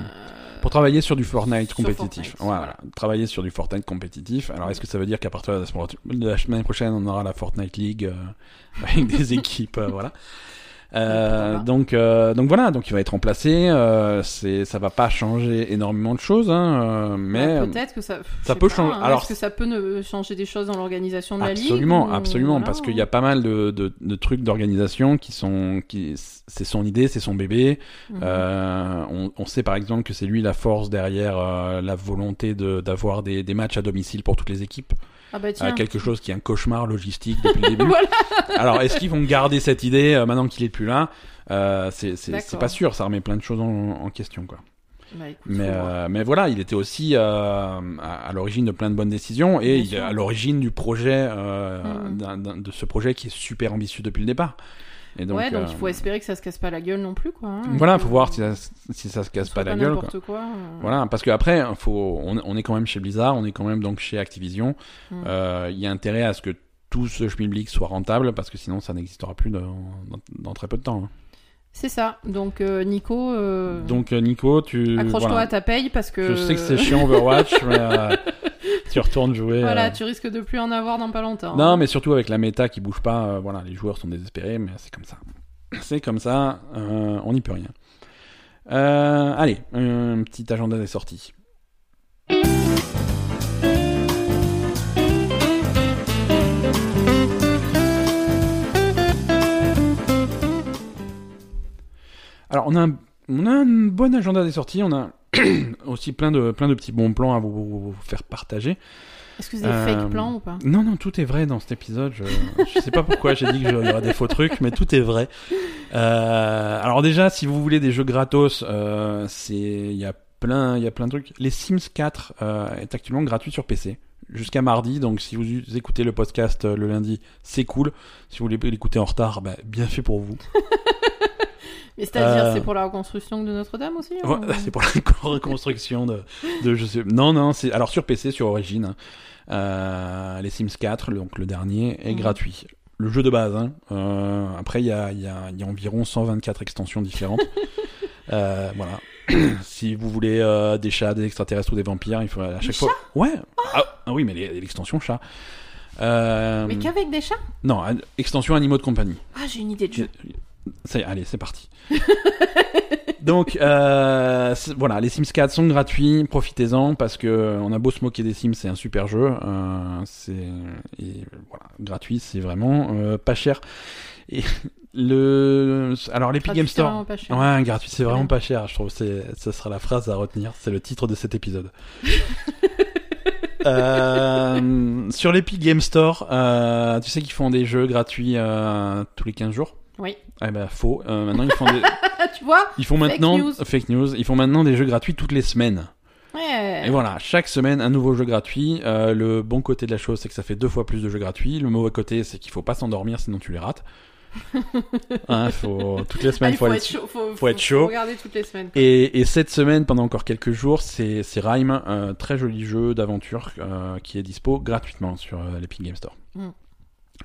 Pour travailler sur du Fortnite Sur compétitif. Fortnite, voilà. voilà. Travailler sur du Fortnite compétitif. Alors, est-ce que ça veut dire qu'à partir de la semaine, de la semaine prochaine, on aura la Fortnite League euh, avec des équipes, euh, voilà. Euh, donc, euh, donc voilà, donc il va être remplacé. Euh, c'est, ça va pas changer énormément de choses, hein, euh, mais Bah, peut-être que ça. ça peut pas, changer- hein. alors- Est-ce que ça peut ne- changer des choses dans l'organisation de la ligue Absolument, ou- absolument, voilà. parce qu'il y a pas mal de, de, de trucs d'organisation qui sont, qui, c'est son idée, c'est son bébé. Euh, on, on sait par exemple que c'est lui la force derrière euh, la volonté de, d'avoir des, des matchs à domicile pour toutes les équipes. Ah bah Euh, tiens. quelque chose qui est un cauchemar logistique depuis le début. Voilà. Alors, est-ce qu'ils vont garder cette idée euh, maintenant qu'il est plus là? Euh, C'est, pas sûr, ça remet plein de choses en, en question, quoi. Bah, écoute, Mais, euh, mais voilà, il était aussi euh, à, à l'origine de plein de bonnes décisions et il est à l'origine du projet, euh, d'un- de ce projet qui est super ambitieux depuis le départ. Et donc, ouais, donc euh, il faut espérer que ça se casse pas la gueule non plus, quoi. hein. voilà, faut voir si ça, si ça se casse pas la gueule. Quoi. quoi. euh. Voilà, parce que après, faut, on, on est quand même chez Blizzard, on est quand même donc chez Activision. Mhm. Euh, Il y a intérêt à ce que tout ce schmilblick soit rentable, parce que sinon ça n'existera plus dans, dans, dans très peu de temps. hein. C'est ça. Donc euh, Nico, euh, Donc Nico, tu accroche-toi voilà. à ta paye parce que. Je sais que c'est chiant Overwatch, mais euh, tu retournes jouer. Voilà, euh, tu risques de plus en avoir dans pas longtemps. Non, mais surtout avec la méta qui bouge pas, euh, voilà, les joueurs sont désespérés, mais c'est comme ça. C'est comme ça, euh, on n'y peut rien. Allez, un petit agenda des sorties. Alors, on a, un, on a un bon agenda des sorties, on a aussi plein de, plein de petits bons plans à vous, vous faire partager. Est-ce que c'est des Euh, fake plans ou pas? Non, non, tout est vrai dans cet épisode. Je, je sais pas pourquoi j'ai dit qu'il y aurait des faux trucs, mais tout est vrai. Euh, alors déjà, si vous voulez des jeux gratos, euh, c'est il y a plein, il y a plein de trucs. Les Sims 4 euh, est actuellement gratuit sur PC jusqu'à mardi. Donc si vous écoutez le podcast euh, le lundi, c'est cool. Si vous voulez l'écouter en retard, bah, bien fait pour vous. Mais c'est-à-dire, euh, c'est pour la reconstruction de Notre-Dame aussi ou- Ouais, c'est pour la reconstruction de, de je sais. Non, non, c'est alors sur PC, sur Origin, euh, les Sims 4, le- donc le dernier, est Mhm. gratuit. Le jeu de base. Hein. Euh, après, il y a, y, a, y a environ 124 extensions différentes. Euh, voilà. si vous voulez des chats, des extraterrestres ou des vampires, il faut à chaque Des fois. Ouais. Ah, ah oui, mais l'extension chat. Euh, Mais qu'avec des chats? Non, extension animaux de compagnie. Ah, j'ai une idée de jeu. Ça y est, allez, c'est parti. Donc, euh, voilà, les Sims 4 sont gratuits, profitez-en, parce que euh, on a beau se moquer des Sims, c'est un super jeu. Euh, c'est et voilà, gratuit, c'est vraiment euh, pas cher. Et le, alors l'Epic Game c'est Store, vraiment pas cher. ouais, gratuit, c'est vraiment pas cher. Je trouve que c'est, ça sera la phrase à retenir. C'est le titre de cet épisode. Sur l'Epic Game Store, tu sais qu'ils font des jeux gratuits tous les 15 jours? Oui. Eh ben faux. Euh, maintenant ils font des, Ah, tu vois ils font Fake maintenant news. fake news. Ils font maintenant des jeux gratuits toutes les semaines. Ouais. Et voilà, chaque semaine un nouveau jeu gratuit. Euh, le bon côté de la chose, c'est que ça fait deux fois plus de jeux gratuits. Le mauvais côté, c'est qu'il faut pas s'endormir, sinon tu les rates. Hein, faut toutes les Ah, semaines, il faut faut aller être chaud. Faut, faut être chaud. regarder toutes les semaines. Et, et cette semaine, pendant encore quelques jours, c'est c'est Rhyme, un très joli jeu d'aventure euh, qui est dispo gratuitement sur l'Epic Game Store. Mm.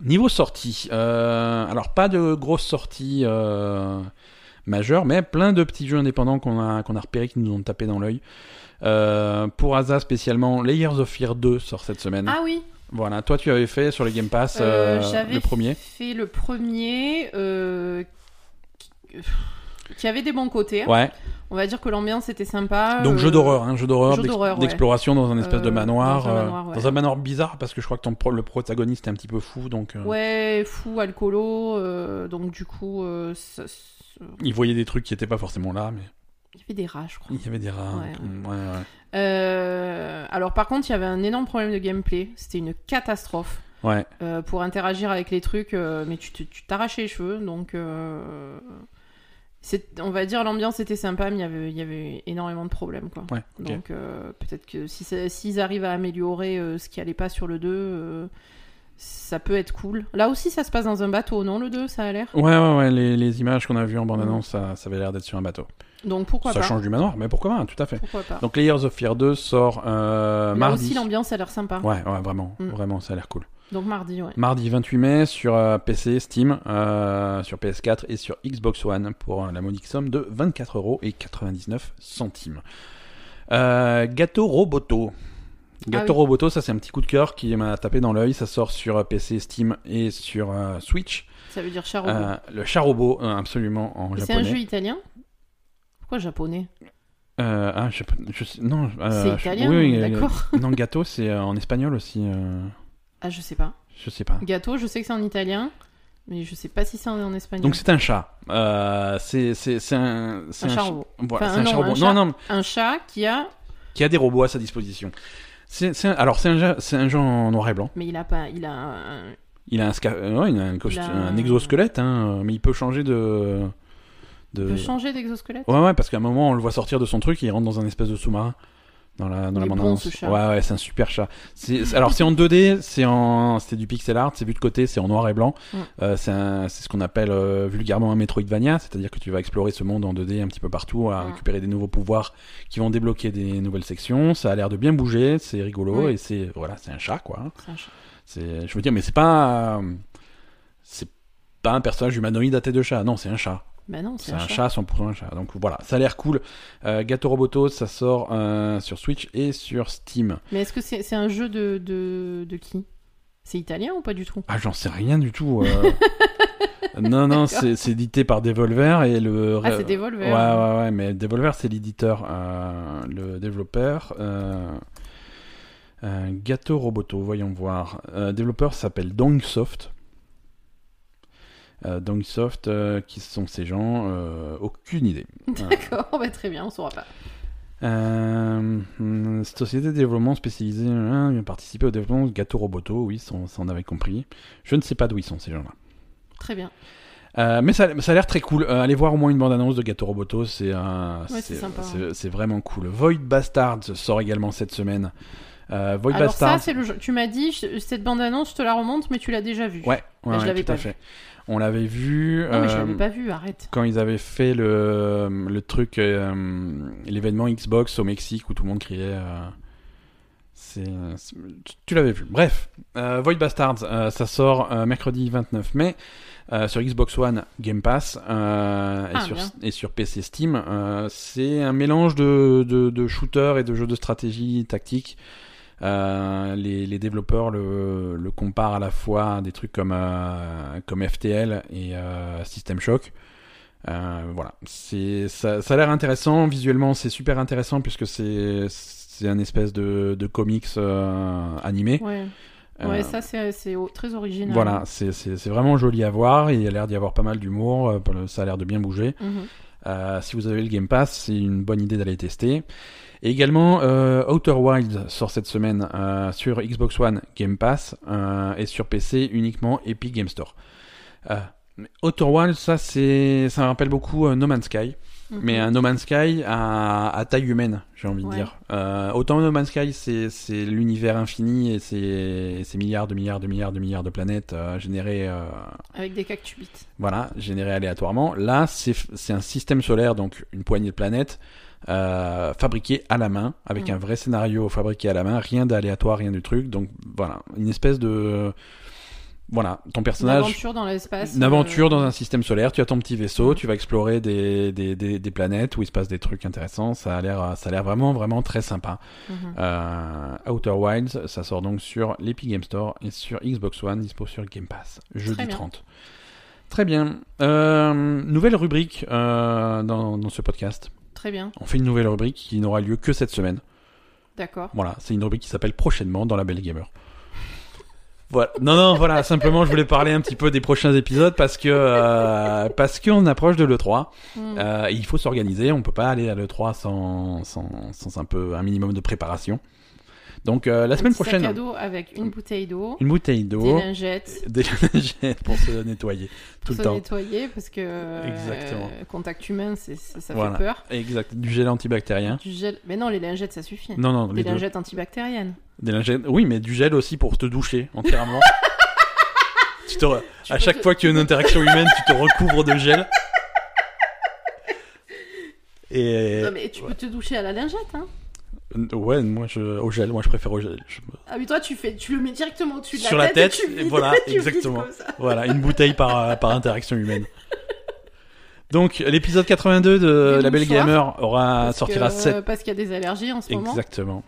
Niveau sortie, euh, alors pas de grosses sorties euh, majeurs, mais plein de petits jeux indépendants qu'on a, qu'on a repérés qui nous ont tapé dans l'œil. Euh, pour Asa spécialement, Layers of Fear 2 sort cette semaine. Ah oui, Voilà, toi tu avais fait sur le Game Pass j'avais le premier. fait le premier qui- avait des bons côtés. Ouais, On va dire que l'ambiance était sympa. donc euh, jeu d'horreur, hein, jeu d'horreur, ouais. d'exploration dans un espèce de Euh, manoir. dans un euh, manoir, ouais. dans un manoir bizarre parce que je crois que ton pro- le protagoniste est un petit peu fou, donc euh, Ouais, fou, alcoolo. euh, donc du coup, euh, ça- il voyait des trucs qui étaient pas forcément là, mais il y avait des rats, je crois. il y avait des rats. Ouais, tout. Ouais, ouais. Euh, alors par contre, il y avait un énorme problème de gameplay. C'était une catastrophe. Ouais. Euh, pour interagir avec les trucs, euh, mais tu t'arrachais les cheveux, donc euh, on va dire l'ambiance était sympa, mais il y avait, il y avait énormément de problèmes, quoi. Ouais. Donc euh, peut-être que si s'ils arrivent à améliorer euh, ce qui allait pas sur le 2, euh, ça peut être cool. Là aussi, ça se passe dans un bateau, non le 2, ça a l'air? Ouais, ouais, ouais, les, les images qu'on a vues en bande-annonce, ça, ça avait l'air d'être sur un bateau. Donc pourquoi ça pas change du manoir, mais pourquoi pas, tout à fait. Pourquoi pas Donc Layers of Fear 2 sort euh, Là mardi. aussi, l'ambiance a l'air sympa. Ouais, ouais, vraiment, Mm. vraiment, ça a l'air cool. Donc mardi, ouais. Mardi 28 mai sur euh, PC, Steam, euh, sur PS4 et sur Xbox One pour euh, la modique somme de 24,99€. centimes. Gâteau Roboto. Gâteau Ah oui. Roboto, ça c'est un petit coup de cœur qui m'a tapé dans l'œil. Ça sort sur PC, Steam et sur Switch. Ça veut dire chat robot. Le chat robot, absolument en c'est un japonais. jeu italien? Pourquoi japonais? Euh, ah, je, je sais- non, euh, C'est italien, oui, oui, d'accord. non, gâteau, c'est euh, en espagnol aussi. Ah, je sais pas. je sais pas. Gâteau, je sais que c'est en italien, mais je sais pas si c'est en, en espagnol. Donc c'est un chat. C'est c'est c'est un c'est un chat ch- robot. Voilà, Enfin, c'est un non, chat robot. un Non chat. non, Un chat qui a, qui a des robots à sa disposition. C'est c'est un- alors c'est un c'est un jeu en noir et blanc. mais il a pas, il a un, Il a un sca- ouais, il a un, costu- Il a un un- exosquelette hein, mais il peut changer de de il peut changer d'exosquelette. Ouais ouais parce qu'à un moment on le voit sortir de son truc et il rentre dans un espèce de sous-marin dans la dans la est bon, bande-annonce. ce chat. Ouais ouais, c'est un super chat. Alors c'est en 2D, c'est en c'est du pixel art, c'est vu de côté, c'est en noir et blanc. Mm. Euh, c'est ce qu'on appelle euh, vulgairement un Metroidvania, c'est-à-dire que tu vas explorer ce monde en 2D un petit peu partout, à Mm. récupérer des nouveaux pouvoirs qui vont débloquer des nouvelles sections. Ça a l'air de bien bouger, c'est rigolo Oui. et c'est voilà, c'est un chat quoi. C'est un chat. Je veux dire mais c'est pas euh, c'est pas un personnage humanoïde à tête de chat, non, c'est un chat. Bah non, C'est un chat, 100% un chat. Donc voilà, ça a l'air cool. Euh, Gato Roboto, ça sort euh, sur Switch et sur Steam. Mais est-ce que c'est un jeu de, de, de qui? C'est italien ou pas du tout? Ah, j'en sais rien du tout. euh. non, non, c'est édité par Devolver et le. Ah, c'est Devolver. Ouais, ouais, ouais, mais Devolver, c'est l'éditeur, euh, le développeur. Gato Roboto, voyons voir. Développeur s'appelle Dongsoft. Euh, Dongsoft, euh, qui sont ces gens euh, Aucune idée. D'accord, bah, très bien, on saura pas. Euh, hum, société de développement spécialisée hein, vient participer au développement de Gato Roboto, oui, ça, on- ça avait compris. Je ne sais pas d'où ils sont ces gens-là. Très bien. Euh, mais ça, ça a l'air très cool. Euh, allez voir au moins une bande-annonce de Gato Roboto, c'est euh, Ouais, c'est vraiment cool. Void Bastards sort également cette semaine. Euh, Void Alors ça, Bastards. c'est le. Tu m'as dit, cette bande-annonce, je te la remonte, mais tu l'as déjà vue. Ouais, ouais, Mais je ouais, l'avais tout à pas fait. On l'avait vu. Non, mais je euh, l'avais pas vue, arrête. quand ils avaient fait le, le truc, euh, l'événement Xbox au Mexique où tout le monde criait. euh, tu- tu l'avais vu. Bref, euh, Void Bastards, euh, ça sort euh, mercredi 29 mai sur Xbox One Game Pass et, Ah, sur, et sur PC Steam. C'est un mélange de, de, de shooter et de jeux de stratégie tactique. Euh, les, les développeurs le, le comparent à la fois à des trucs comme, euh, comme FTL et euh, System Shock. Voilà, c'est ça, ça a l'air intéressant visuellement, c'est super intéressant puisque c'est c'est un espèce de, de comics animé. Ouais, ouais ça, c'est très original. voilà, c'est c'est c'est vraiment joli à voir. Il a l'air d'y avoir pas mal d'humour. Ça a l'air de bien bouger. Mhm. Euh, si vous avez le Game Pass, c'est une bonne idée d'aller tester. Et également, euh, Outer Wilds sort cette semaine euh, sur Xbox One Game Pass euh, et sur PC uniquement Epic Game Store. Outer Wilds, ça, c'est, ça me rappelle beaucoup No Man's Sky, Mhm. mais un No Man's Sky à, à taille humaine, j'ai envie de dire. Autant No Man's Sky, c'est, l'univers infini et c'est milliards de milliards de milliards de milliards de planètes générées Avec des cactubites. voilà, généré aléatoirement. Là, c'est un système solaire, donc une poignée de planètes, euh, fabriqué à la main, avec Mm. un vrai scénario fabriqué à la main, rien d'aléatoire, rien du truc. Donc voilà, une espèce de voilà, ton Une personnage. aventure dans l'espace. Une aventure euh, dans un système solaire, tu as ton petit vaisseau, Mhm. tu vas explorer des, des, des, des planètes où il se passe des trucs intéressants, ça a l'air ça a l'air vraiment vraiment très sympa. mhm. Euh, Outer Wilds, ça sort donc sur l'Epic Game Store et sur Xbox One, dispo sur Game Pass, jeudi Très bien. 30. Très bien. Euh, nouvelle rubrique dans, dans ce podcast. Très bien, On fait une nouvelle rubrique qui n'aura lieu que cette semaine. d'accord. Voilà, c'est une rubrique qui s'appelle prochainement dans la Belle Gamer. Voilà. Non, non, voilà, simplement je voulais parler un petit peu des prochains épisodes parce que euh, parce qu'on approche de l'E3. Mm. Euh, il faut s'organiser, on peut pas aller à l'E3 sans, sans, sans un peu un minimum de préparation. Donc euh, la semaine Un prochaine, à dos avec une bouteille d'eau, une bouteille des d'eau, lingettes des lingettes pour se nettoyer tout pour le se temps. nettoyer parce que euh, Exactement. contact humain, c'est, ça Voilà. fait peur. Exact, du gel antibactérien. Du gel, mais non, les lingettes ça suffit. Non, non, Des deux. lingettes antibactériennes. Des lingettes. Oui, mais du gel aussi pour te doucher entièrement. tu te re- Tu À chaque te- fois qu'il y a une interaction humaine, tu te recouvres de gel. Et Non, mais tu peux te doucher à la lingette, hein. Euh, ouais, moi je au gel, moi je préfère au gel. Je- Ah mais toi tu fais, tu le mets directement au-dessus de la Sur la tête, et tu et vides, voilà, tu exactement. comme ça. Voilà, une bouteille par par interaction humaine. Donc l'épisode 82 de La Belle Gamer aura Parce sortira que- 7 Parce qu'il y a des allergies en ce moment. exactement.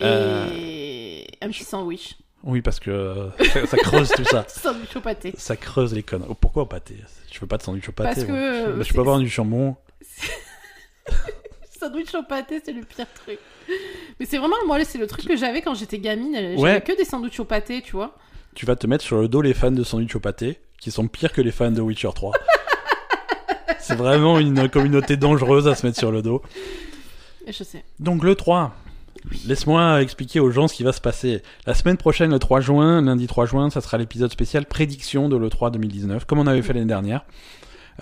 Et Euh, un petit sandwich. Oui, parce que euh, ça, ça creuse tout ça. Sandwich au pâté. Ça creuse les connes. Oh, pourquoi au pâté? Je veux pas de sandwich au pâté. Parce que, moi? euh, je, peux avoir du jambon. Sandwich au pâté, c'est le pire truc. Mais c'est vraiment, moi, c'est le truc que j'avais quand j'étais gamine. J'avais Ouais. que des sandwichs au pâté, tu vois. Tu vas te mettre sur le dos les fans de sandwich au pâté, qui sont pires que les fans de Witcher 3. C'est vraiment une communauté dangereuse à se mettre sur le dos. Et je sais. Donc le 3. Laisse-moi expliquer aux gens ce qui va se passer. La semaine prochaine, le 3 juin, lundi 3 juin, ça sera l'épisode spécial prédiction de l'E3 2019, comme on avait fait l'année dernière.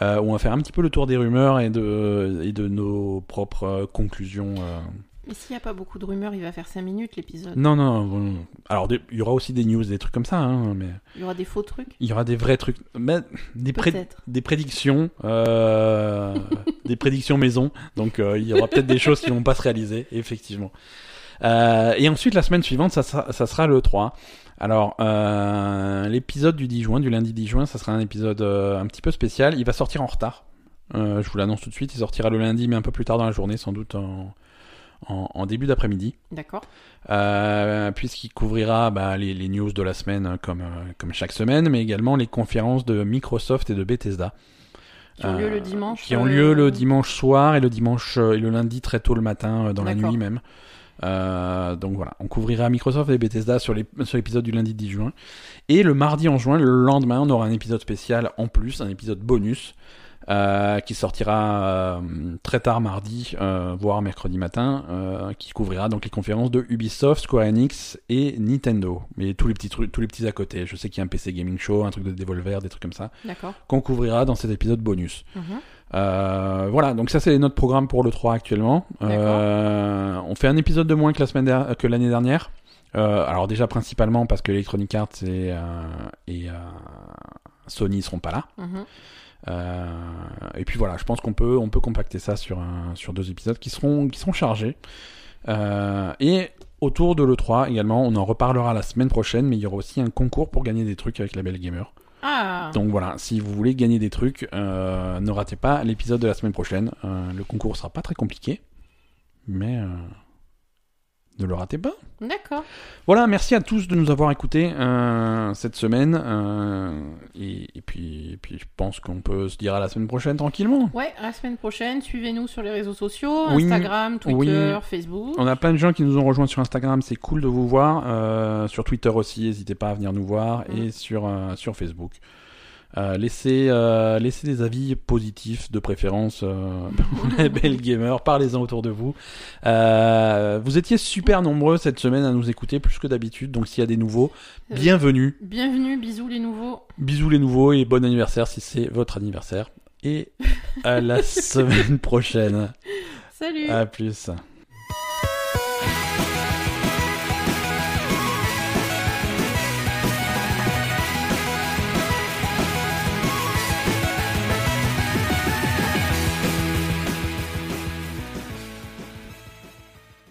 Euh, où on va faire un petit peu le tour des rumeurs et de, et de nos propres euh, conclusions. euh. Mais s'il n'y a pas beaucoup de rumeurs, il va faire 5 minutes l'épisode. Non, non, bon. alors il y aura aussi des news, des trucs comme ça, hein, mais Il y aura des faux trucs. il y aura des vrais trucs, mais des, pré- Peut-être. des prédictions, euh, des prédictions maison. Donc euh, il y aura peut-être des choses qui vont pas se réaliser, effectivement. Euh, et ensuite la semaine suivante, ça sera, ça sera le 3. Alors euh, l'épisode du 10 juin, du lundi 10 juin, ça sera un épisode euh, un petit peu spécial. Il va sortir en retard. Je vous l'annonce tout de suite. Il sortira le lundi, mais un peu plus tard dans la journée, sans doute en, en, en début d'après-midi. D'accord. Euh, puisqu'il couvrira bah, les, les news de la semaine comme, euh, comme chaque semaine, mais également les conférences de Microsoft et de Bethesda. Qui ont lieu Euh, le dimanche. Qui ont lieu le dimanche soir et le dimanche et le lundi très tôt le matin, dans la nuit même. Euh, donc voilà, on couvrira Microsoft et Bethesda sur l'épisode du lundi 10 juin. Et le mardi en juin, le lendemain, on aura un épisode spécial en plus, un épisode bonus. euh, qui sortira euh, très tard mardi, euh, voire mercredi matin, qui couvrira donc les conférences de Ubisoft, Square Enix et Nintendo. Mais tous les petits trucs, tous les petits à côté. Je sais qu'il y a un PC Gaming Show, un truc de Devolver, des trucs comme ça, qu'on couvrira dans cet épisode bonus. Mhm. Euh, voilà, donc ça c'est notre programme pour le 3 actuellement. Euh, on fait un épisode de moins que la semaine der- que l'année dernière. Euh, alors déjà principalement parce que Electronic Arts et, et Sony seront pas là. Mhm. Et puis voilà, je pense qu'on peut on peut compacter ça sur un, sur deux épisodes qui seront qui seront chargés. Euh, et autour de le 3 également, on en reparlera la semaine prochaine, mais il y aura aussi un concours pour gagner des trucs avec la Belle Gamer. Ah. Donc voilà, si vous voulez gagner des trucs, euh, ne ratez pas l'épisode de la semaine prochaine. Euh, le concours sera pas très compliqué, mais euh, ne le ratez pas. D'accord. Voilà, merci à tous de nous avoir écoutés euh, cette semaine. euh, et, et puis, et puis, je pense qu'on peut se dire à la semaine prochaine tranquillement. Ouais, à la semaine prochaine, suivez-nous sur les réseaux sociaux, Oui. Instagram, Twitter, Oui. Facebook. On a plein de gens qui nous ont rejoints sur Instagram, c'est cool de vous voir. Euh, sur Twitter aussi, n'hésitez pas à venir nous voir. Mm. Et sur, sur Facebook. Euh, laissez, euh, laissez des avis positifs de préférence euh, pour la belle gamer, parlez-en autour de vous. Euh, vous étiez super nombreux cette semaine à nous écouter plus que d'habitude, donc s'il y a des nouveaux, Euh, bienvenue. Bienvenue, bisous les nouveaux. Bisous les nouveaux et bon anniversaire si c'est votre anniversaire. Et à la semaine prochaine. Salut. À plus.